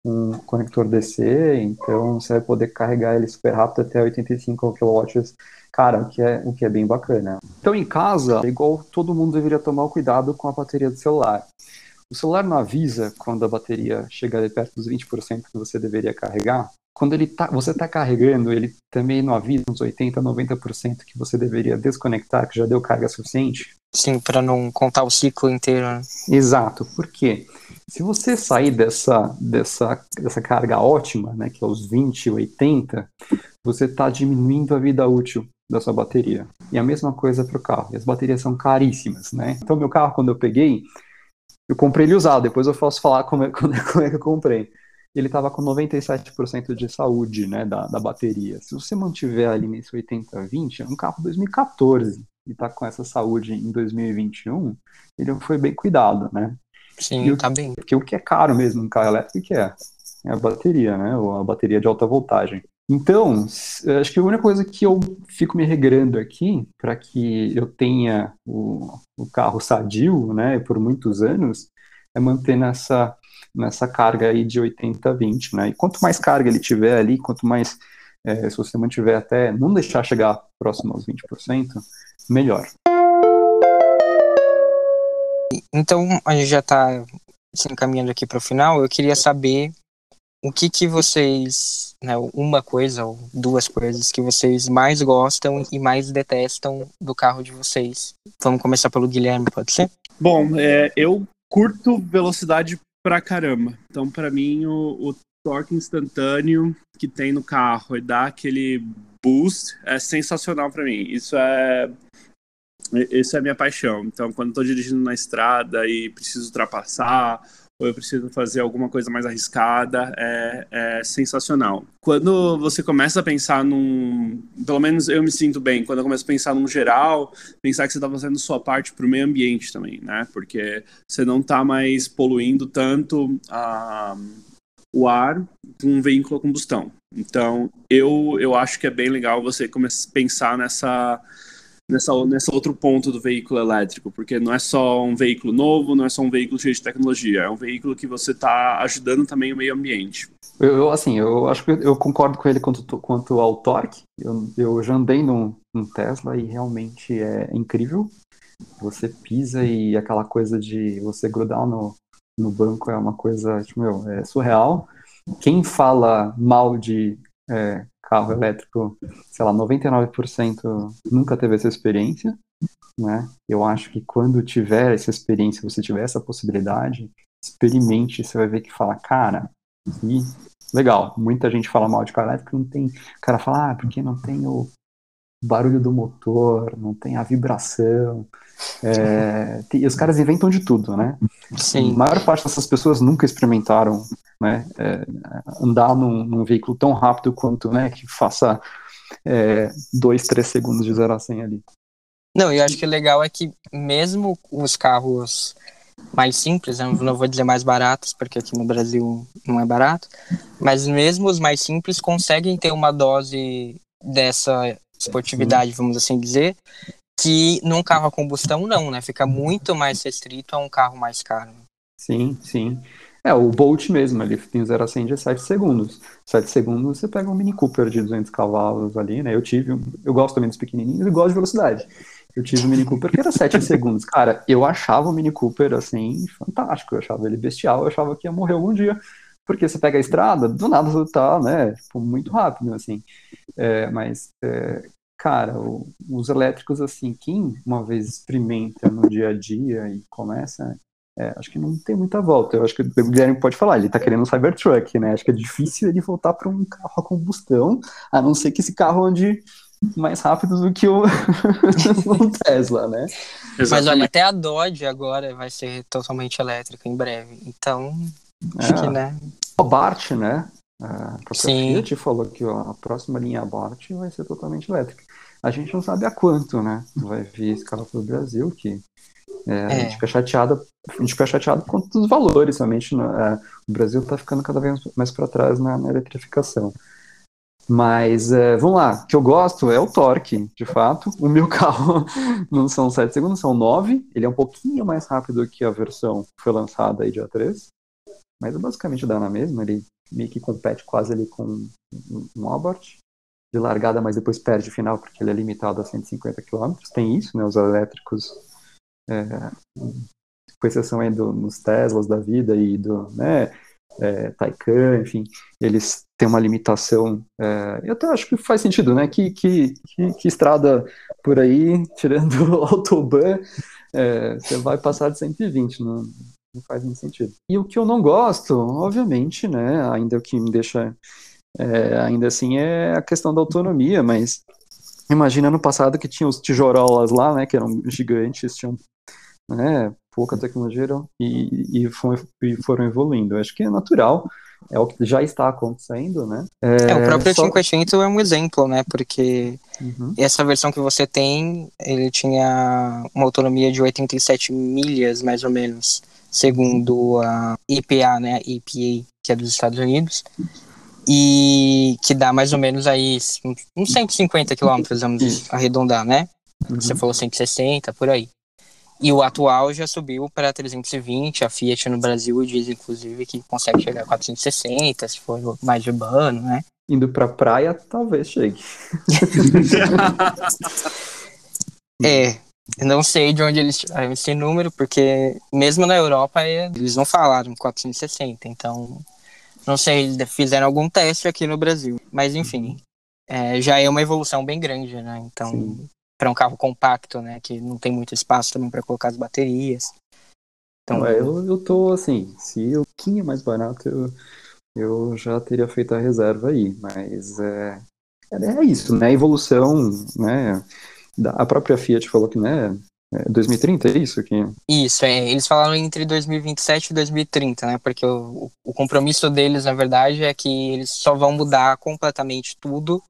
um conector DC, então você vai poder carregar ele super rápido até 85 kW Cara, o que é, o que é bem bacana. Então, em casa, é igual todo mundo deveria tomar cuidado com a bateria do celular. O celular não avisa quando a bateria chega perto dos 20% que você deveria carregar. quando ele tá, você está carregando, ele também não avisa uns 80, 90% que você deveria desconectar, que já deu carga suficiente? Sim, para não contar o ciclo inteiro. Né? Exato. Por quê? Se você sair dessa, dessa, dessa carga ótima, né, que é os 20, 80, você está diminuindo a vida útil da sua bateria. E a mesma coisa para o carro. E as baterias são caríssimas, né? Então, meu carro, quando eu peguei, eu comprei ele usado. Depois eu posso falar como é, como é que eu comprei ele estava com 97% de saúde né, da, da bateria. Se você mantiver ali nesse 80-20, é um carro 2014 e está com essa saúde em 2021, ele foi bem cuidado, né? Sim, e tá bem. Porque o que é caro mesmo no carro elétrico, que é? É a bateria, né? Ou a bateria de alta voltagem. Então, acho que a única coisa que eu fico me regrando aqui, para que eu tenha o, o carro sadio, né, por muitos anos, é manter nessa nessa carga aí de 80-20, né? E quanto mais carga ele tiver ali, quanto mais, é, se você mantiver até, não deixar chegar próximo aos 20%, melhor. Então, a gente já está se encaminhando aqui para o final, eu queria saber o que que vocês, né, uma coisa ou duas coisas que vocês mais gostam e mais detestam do carro de vocês. Vamos começar pelo Guilherme, pode ser? Bom, é, eu curto velocidade pra caramba. Então, para mim, o, o, torque instantâneo que tem no carro e dá aquele boost é sensacional para mim. Isso é isso é a minha paixão. Então, quando estou dirigindo na estrada e preciso ultrapassar ou eu preciso fazer alguma coisa mais arriscada, é, é, sensacional. Quando você começa a pensar num. Pelo menos eu me sinto bem, quando eu começo a pensar num geral, pensar que você está fazendo sua parte para o meio ambiente também, né? Porque você não está mais poluindo tanto a, o ar com um veículo a combustão. Então, eu, eu acho que é bem legal você começar a pensar nessa nessa, nessa outro ponto do veículo elétrico, porque não é só um veículo novo, não é só um veículo cheio de tecnologia, é um veículo que você está ajudando também o meio ambiente. Eu, eu, assim, eu acho que eu concordo com ele quanto, quanto ao torque. Eu, eu já andei num, num Tesla e realmente é incrível. Você pisa e aquela coisa de você grudar no, no banco é uma coisa, tipo, meu, é surreal. Quem fala mal de é, carro elétrico, sei lá, 99% nunca teve essa experiência, né? Eu acho que quando tiver essa experiência, você tiver essa possibilidade, experimente, você vai ver que fala, cara, que legal. Muita gente fala mal de carro elétrico, não tem. O cara fala, ah, porque não tem o barulho do motor, não tem a vibração. É, tem, os caras inventam de tudo, né? Sim. A maior parte dessas pessoas nunca experimentaram né, é, andar num, num, veículo tão rápido quanto, né, que faça é, dois, três segundos de 0 a 100 ali. Não, eu acho que o legal é que mesmo os carros mais simples, eu não vou dizer mais baratos, porque aqui no Brasil não é barato, mas mesmo os mais simples conseguem ter uma dose dessa esportividade, vamos assim dizer, que num carro a combustão não, né? Fica muito mais restrito a um carro mais caro. Sim, sim. É, o Bolt mesmo, ele tem 0 a 100 de 7 segundos. 7 segundos você pega um Mini Cooper de 200 cavalos ali, né? Eu tive, eu gosto também dos pequenininhos e gosto de velocidade. Eu tive um Mini Cooper que era 7 segundos. Cara, eu achava o Mini Cooper, assim, fantástico. Eu achava ele bestial, eu achava que ia morrer algum dia. Porque você pega a estrada, do nada você tá, né, tipo, muito rápido, assim. É, mas, é, cara, o, os elétricos, assim, quem uma vez experimenta no dia a dia e começa, é, acho que não tem muita volta. Eu acho que o Guilherme pode falar, ele tá querendo um Cybertruck, né? Acho que é difícil ele voltar para um carro a combustão, a não ser que esse carro ande mais rápido do que o, o Tesla, né? Exatamente. Mas olha, até a Dodge agora vai ser totalmente elétrica em breve. Então, acho é. que, né? O Bart, né? A Sim. Fiat falou que ó, a próxima linha Bart vai ser totalmente elétrica. A gente não sabe a quanto, né? Vai vir carro para o Brasil, que é, é. A gente fica chateado, a gente fica chateado com os valores, realmente. Né? É, o Brasil está ficando cada vez mais para trás na, na, eletrificação. Mas é, vamos lá, o que eu gosto é o torque, de fato. O meu carro não são 7 segundos, são 9. Ele é um pouquinho mais rápido que a versão que foi lançada aí dia 3. Mas basicamente dá na mesma, ele meio que compete quase ali com um, Abarth de largada, mas depois perde o final porque ele é limitado a 150 km. Tem isso, né? Os elétricos, é, com exceção aí do, nos Teslas da vida e do, né? é, Taycan, enfim, eles têm uma limitação. É, eu até acho que faz sentido, né? Que, que, que, que estrada por aí, tirando o Autobahn, é, você vai passar de 120, não, não faz muito sentido. E o que eu não gosto, obviamente, né? Ainda o que me deixa. É, ainda assim é a questão da autonomia, mas imagina no passado que tinha os tijorolas lá, né, que eram gigantes, tinham né, pouca tecnologia e, e, e foram evoluindo. Eu acho que é natural, é o que já está acontecendo, né? É, é o próprio só... 500 é um exemplo, né? Porque uhum. essa versão que você tem, ele tinha uma autonomia de 87 milhas, mais ou menos, segundo a EPA, né? EPA, que é dos Estados Unidos. E que dá mais ou menos aí uns 150 quilômetros, vamos arredondar, né? Uhum. Você falou 160, por aí. E o atual já subiu para 320. A Fiat no Brasil diz, inclusive, que consegue chegar a 460, se for mais urbano, né? Indo para praia, talvez chegue. é, não sei de onde eles tiraram esse número, porque mesmo na Europa eles não falaram 460, então não sei, eles fizeram algum teste aqui no Brasil. Mas enfim, é, já é uma evolução bem grande, né? Então para um carro compacto, né? Que não tem muito espaço também para colocar as baterias. Então, é, eu, eu tô assim, se o pouquinho mais barato, eu, eu já teria feito a reserva aí, mas é, é, é isso, né? Evolução, né? A própria Fiat falou que, né? 2030 é, é isso aqui? Isso, é, eles falaram entre 2027 e 2030, né? Porque o, o compromisso deles, na verdade, é que eles só vão mudar completamente tudo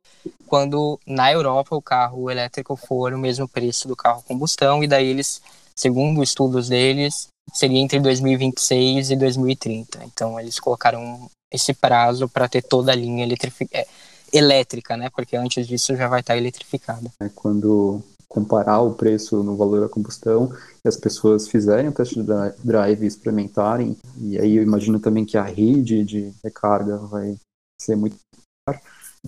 quando na Europa o carro elétrico for o mesmo preço do carro combustão, e daí eles, segundo estudos deles, seria entre 2026 e 2030. Então eles colocaram esse prazo para ter toda a linha é, elétrica, né? Porque antes disso já vai estar tá eletrificada. É quando comparar o preço no valor da combustão e as pessoas fizerem o teste de drive experimentarem, e aí eu imagino também que a rede de recarga vai ser muito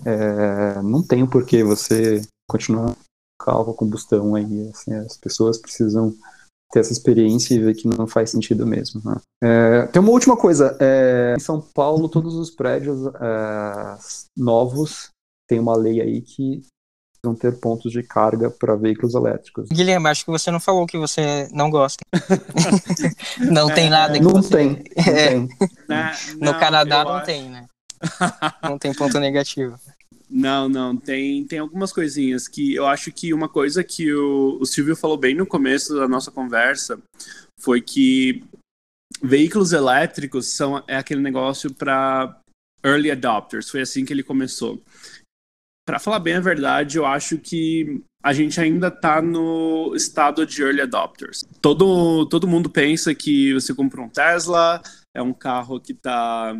é, não tem por que você continuar com a combustão aí. Assim, as pessoas precisam ter essa experiência e ver que não faz sentido mesmo. Né? É, tem uma última coisa. É, em São Paulo, todos os prédios é, novos têm uma lei aí que vão ter pontos de carga para veículos elétricos. Guilherme, acho que você não falou que você não gosta. não tem nada que não você... Tem, não é. tem. no não, Canadá não acho... tem, né? não tem ponto negativo. Não, não, tem, tem algumas coisinhas que eu acho que uma coisa que o, o Silvio falou bem no começo da nossa conversa foi que veículos elétricos são é aquele negócio para early adopters, foi assim que ele começou. Para falar bem a verdade, eu acho que a gente ainda está no estado de early adopters. Todo, todo mundo pensa que você compra um Tesla, é um carro que está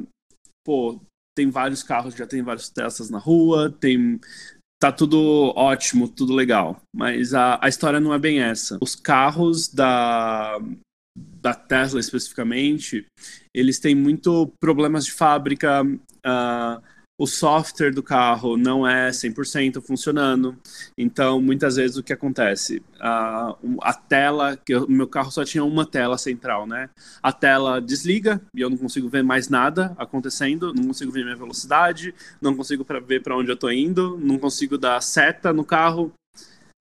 pô, tem vários carros, já tem vários Teslas na rua, tem tá tudo ótimo, tudo legal. Mas a, a história não é bem essa. Os carros da, da Tesla especificamente, eles têm muito problemas de fábrica. Uh, o software do carro não é 100% funcionando. Então, muitas vezes o que acontece? A, a tela, que o meu carro só tinha uma tela central, né? A tela desliga e eu não consigo ver mais nada acontecendo, não consigo ver minha velocidade, não consigo pra, ver para onde eu estou indo, não consigo dar seta no carro.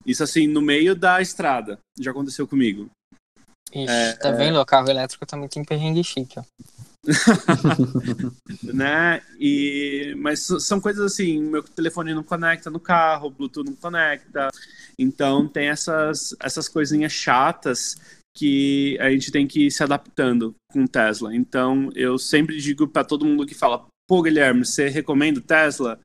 Isso assim, no meio da estrada. Já aconteceu comigo. Ixi, é, tá vendo? O carro elétrico também tem perrengue chique, ó. né? E, mas são coisas assim, meu telefone não conecta no carro, Bluetooth não conecta. Então tem essas, essas coisinhas chatas que a gente tem que ir se adaptando com Tesla. Então eu sempre digo para todo mundo que fala, pô, Guilherme, você recomenda Tesla?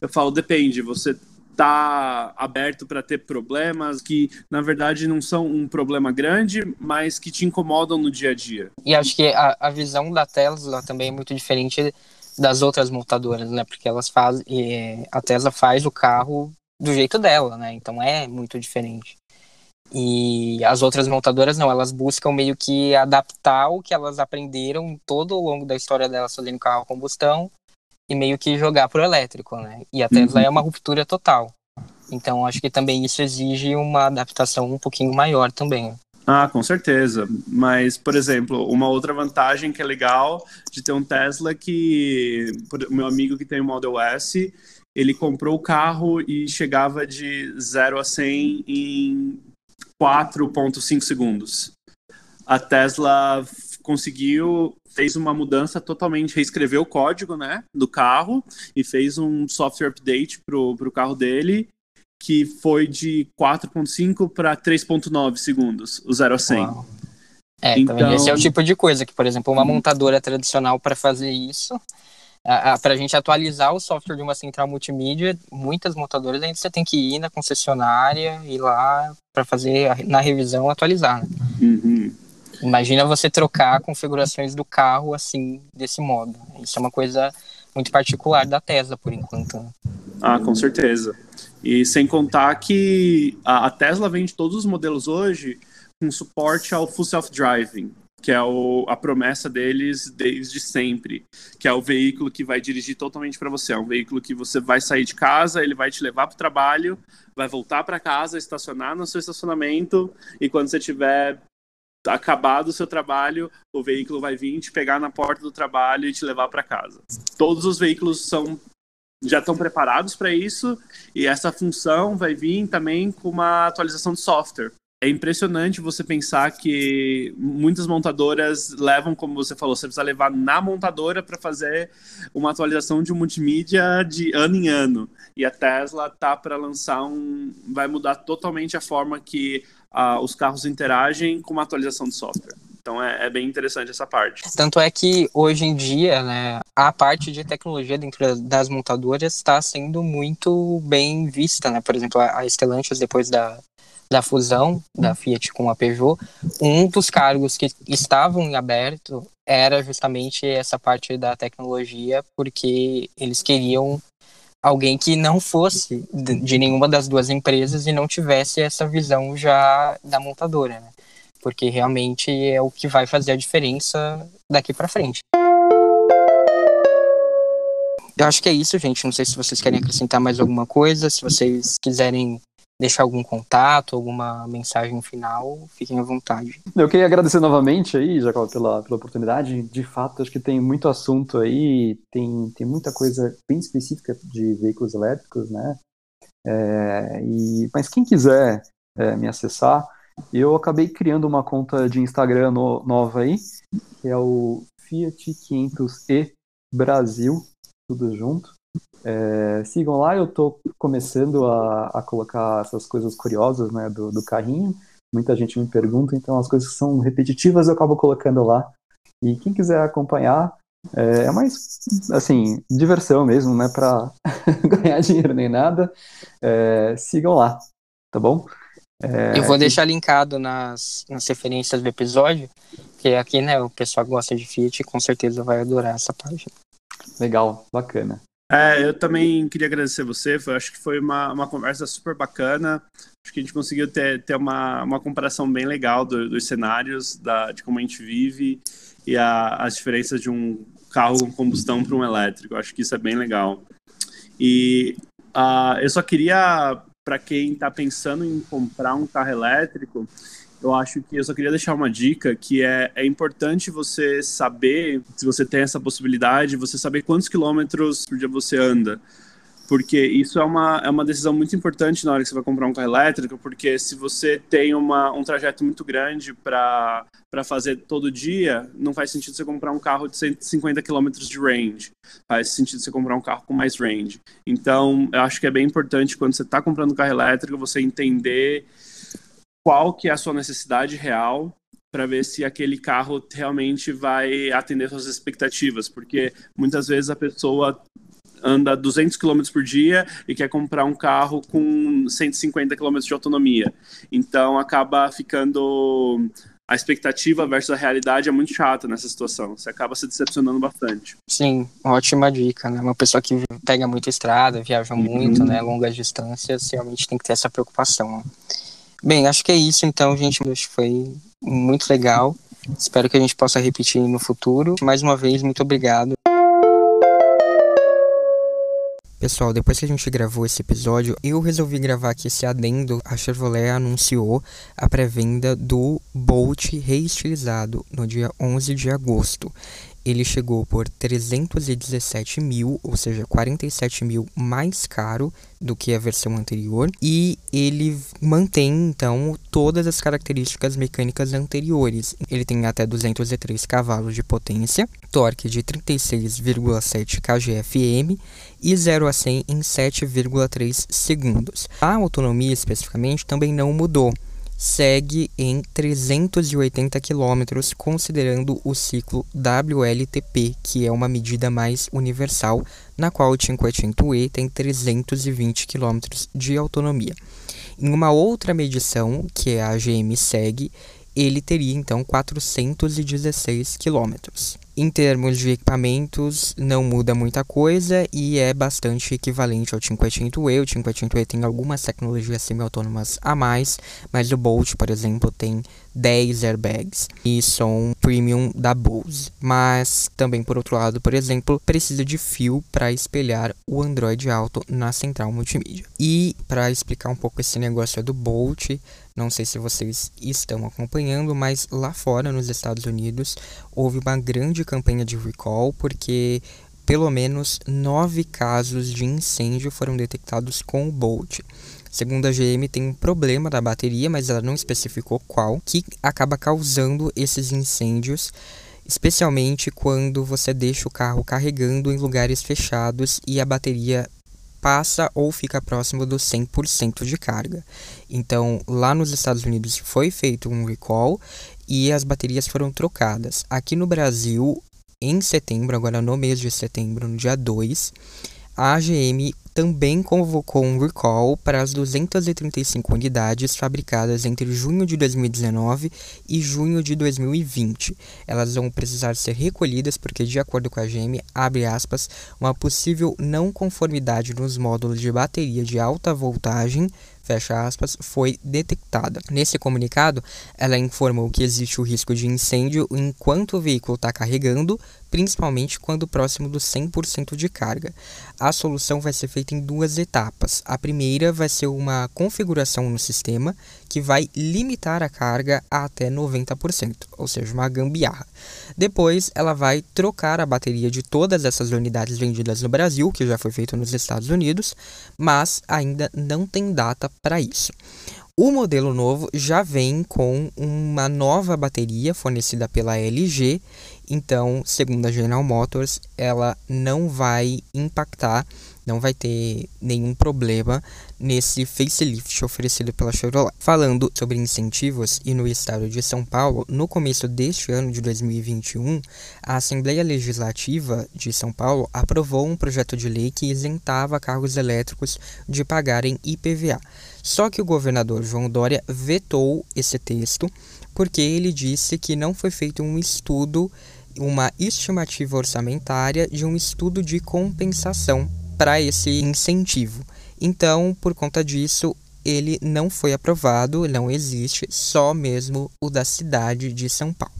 Eu falo, depende, você está aberto para ter problemas que, na verdade, não são um problema grande, mas que te incomodam no dia a dia. E acho que a, a visão da Tesla também é muito diferente das outras montadoras, né? Porque elas fazem. A Tesla faz o carro do jeito dela, né? Então é muito diferente. E as outras montadoras não, elas buscam meio que adaptar o que elas aprenderam todo ao longo da história delas fazendo carro a combustão e meio que jogar pro elétrico, né? E a Tesla uhum. é uma ruptura total. Então acho que também isso exige uma adaptação um pouquinho maior também. Ah, com certeza. Mas, por exemplo, uma outra vantagem que é legal de ter um Tesla que o meu amigo que tem o Model S, ele comprou o carro e chegava de 0 a 100 em 4.5 segundos. A Tesla conseguiu fez uma mudança totalmente, reescreveu o código, né, do carro e fez um software update pro, pro carro dele que foi de 4.5 para 3.9 segundos, o 0 a 100. Uau. É, então... esse é o tipo de coisa que, por exemplo, uma montadora tradicional para fazer isso, para a gente atualizar o software de uma central multimídia, muitas montadoras ainda você tem que ir na concessionária e lá para fazer na revisão atualizar. Né? Uhum. Imagina você trocar configurações do carro assim, desse modo. Isso é uma coisa muito particular da Tesla, por enquanto. Né? Ah, com certeza. E sem contar que a, Tesla vende todos os modelos hoje com suporte ao Full Self Driving, que é o, a promessa deles desde sempre, que é o veículo que vai dirigir totalmente para você. É um veículo que você vai sair de casa, ele vai te levar para o trabalho, vai voltar para casa, estacionar no seu estacionamento e quando você tiver acabado o seu trabalho, o veículo vai vir te pegar na porta do trabalho e te levar para casa. Todos os veículos são já estão preparados para isso e essa função vai vir também com uma atualização de software. É impressionante você pensar que muitas montadoras levam, como você falou, você precisa levar na montadora para fazer uma atualização de multimídia de ano em ano. E a Tesla tá para lançar um, vai mudar totalmente a forma que os carros interagem com uma atualização de software. Então é, é, bem interessante essa parte. Tanto é que hoje em dia, né, a parte de tecnologia dentro das montadoras está sendo muito bem vista, né? Por exemplo, a Stellantis depois da, da fusão da Fiat com a Peugeot, um dos cargos que estavam em aberto era justamente essa parte da tecnologia, porque eles queriam alguém que não fosse de nenhuma das duas empresas e não tivesse essa visão já da montadora, né? porque realmente é o que vai fazer a diferença daqui para frente. Eu acho que é isso, gente. Não sei se vocês querem acrescentar mais alguma coisa, se vocês quiserem deixar algum contato, alguma mensagem final, fiquem à vontade. Eu queria agradecer novamente aí, Jacob, pela, pela oportunidade. De fato, acho que tem muito assunto aí, tem, tem muita coisa bem específica de veículos elétricos, né? É, e, mas quem quiser é, me acessar, eu acabei criando uma conta de Instagram no, nova aí, que é o Fiat 500e Brasil, tudo junto. É, sigam lá, eu estou começando a, a, colocar essas coisas curiosas né, do, do, carrinho. Muita gente me pergunta, então as coisas que são repetitivas eu acabo colocando lá. E quem quiser acompanhar, é, é mais, assim, diversão mesmo, não é para ganhar dinheiro nem nada. É, sigam lá, tá bom? É, eu vou deixar linkado nas, nas referências do episódio, que aqui, né, o pessoal gosta de Fiat com certeza vai adorar essa página. Legal, bacana. É, eu também queria agradecer você, eu acho que foi uma, uma conversa super bacana, acho que a gente conseguiu ter, ter uma, uma comparação bem legal do, dos cenários, da, de como a gente vive e a, as diferenças de um carro com combustão para um elétrico, acho que isso é bem legal. E uh, eu só queria para quem está pensando em comprar um carro elétrico, eu acho que eu só queria deixar uma dica que é, é importante você saber, se você tem essa possibilidade, você saber quantos quilômetros por dia você anda porque isso é uma, é uma decisão muito importante na hora que você vai comprar um carro elétrico, porque se você tem uma, um trajeto muito grande para fazer todo dia, não faz sentido você comprar um carro de 150 km de range, faz sentido você comprar um carro com mais range. Então, eu acho que é bem importante quando você está comprando um carro elétrico, você entender qual que é a sua necessidade real para ver se aquele carro realmente vai atender suas expectativas, porque muitas vezes a pessoa anda 200 km por dia e quer comprar um carro com 150 km de autonomia. Então acaba ficando a expectativa versus a realidade é muito chata nessa situação. Você acaba se decepcionando bastante. Sim, ótima dica, né? Uma pessoa que pega muita estrada, viaja uhum. muito, né? Longas distâncias, realmente tem que ter essa preocupação. Bem, acho que é isso então, gente. Acho que foi muito legal. Espero que a gente possa repetir no futuro. Mais uma vez, muito obrigado. Pessoal, depois que a gente gravou esse episódio, eu resolvi gravar aqui esse adendo. A Chevrolet anunciou a pré-venda do Bolt reestilizado no dia 11 de agosto ele chegou por 317 mil, ou seja, 47 mil mais caro do que a versão anterior, e ele mantém então todas as características mecânicas anteriores. Ele tem até 203 cavalos de potência, torque de 36,7 kgfm e 0 a 100 em 7,3 segundos. A autonomia especificamente também não mudou segue em 380 km, considerando o ciclo WLTP, que é uma medida mais universal, na qual o 500e tem 320 km de autonomia. Em uma outra medição, que é a GM segue, ele teria então 416 km. Em termos de equipamentos, não muda muita coisa e é bastante equivalente ao 500e. O 500e tem algumas tecnologias semi-autônomas a mais, mas o Bolt, por exemplo, tem 10 airbags e som premium da Bose. Mas também, por outro lado, por exemplo, precisa de fio para espelhar o Android Auto na central multimídia. E para explicar um pouco esse negócio do Bolt, não sei se vocês estão acompanhando, mas lá fora, nos Estados Unidos, houve uma grande campanha de recall porque pelo menos nove casos de incêndio foram detectados com o Bolt. Segundo a GM, tem um problema da bateria, mas ela não especificou qual, que acaba causando esses incêndios, especialmente quando você deixa o carro carregando em lugares fechados e a bateria passa ou fica próximo do 100% de carga. Então, lá nos Estados Unidos foi feito um recall e as baterias foram trocadas. Aqui no Brasil, em setembro, agora no mês de setembro, no dia 2, a AGM também convocou um recall para as 235 unidades fabricadas entre junho de 2019 e junho de 2020. Elas vão precisar ser recolhidas porque, de acordo com a GM, abre aspas, uma possível não conformidade nos módulos de bateria de alta voltagem fecha aspas, foi detectada. Nesse comunicado, ela informou que existe o risco de incêndio enquanto o veículo está carregando, principalmente quando próximo do 100% de carga. A solução vai ser feita em duas etapas. A primeira vai ser uma configuração no sistema que vai limitar a carga a até 90%, ou seja, uma gambiarra. Depois, ela vai trocar a bateria de todas essas unidades vendidas no Brasil, que já foi feito nos Estados Unidos, mas ainda não tem data para isso. O modelo novo já vem com uma nova bateria fornecida pela LG, então, segundo a General Motors, ela não vai impactar não vai ter nenhum problema nesse facelift oferecido pela Chevrolet. Falando sobre incentivos e no estado de São Paulo, no começo deste ano de 2021, a Assembleia Legislativa de São Paulo aprovou um projeto de lei que isentava carros elétricos de pagarem IPVA. Só que o governador João Dória vetou esse texto porque ele disse que não foi feito um estudo uma estimativa orçamentária de um estudo de compensação para esse incentivo. Então, por conta disso, ele não foi aprovado, não existe, só mesmo o da cidade de São Paulo.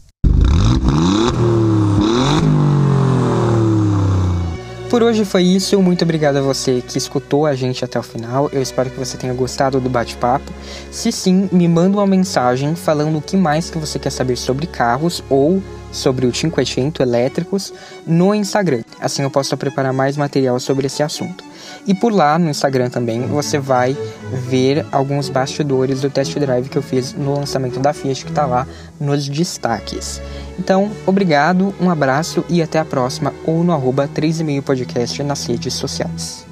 Por hoje foi isso. Muito obrigado a você que escutou a gente até o final. Eu espero que você tenha gostado do bate-papo. Se sim, me manda uma mensagem falando o que mais que você quer saber sobre carros ou sobre o 500 elétricos no Instagram. Assim eu posso preparar mais material sobre esse assunto. E por lá no Instagram também você vai ver alguns bastidores do test drive que eu fiz no lançamento da Fiat que está lá nos destaques. Então, obrigado, um abraço e até a próxima ou no arroba 3,5 podcast nas redes sociais.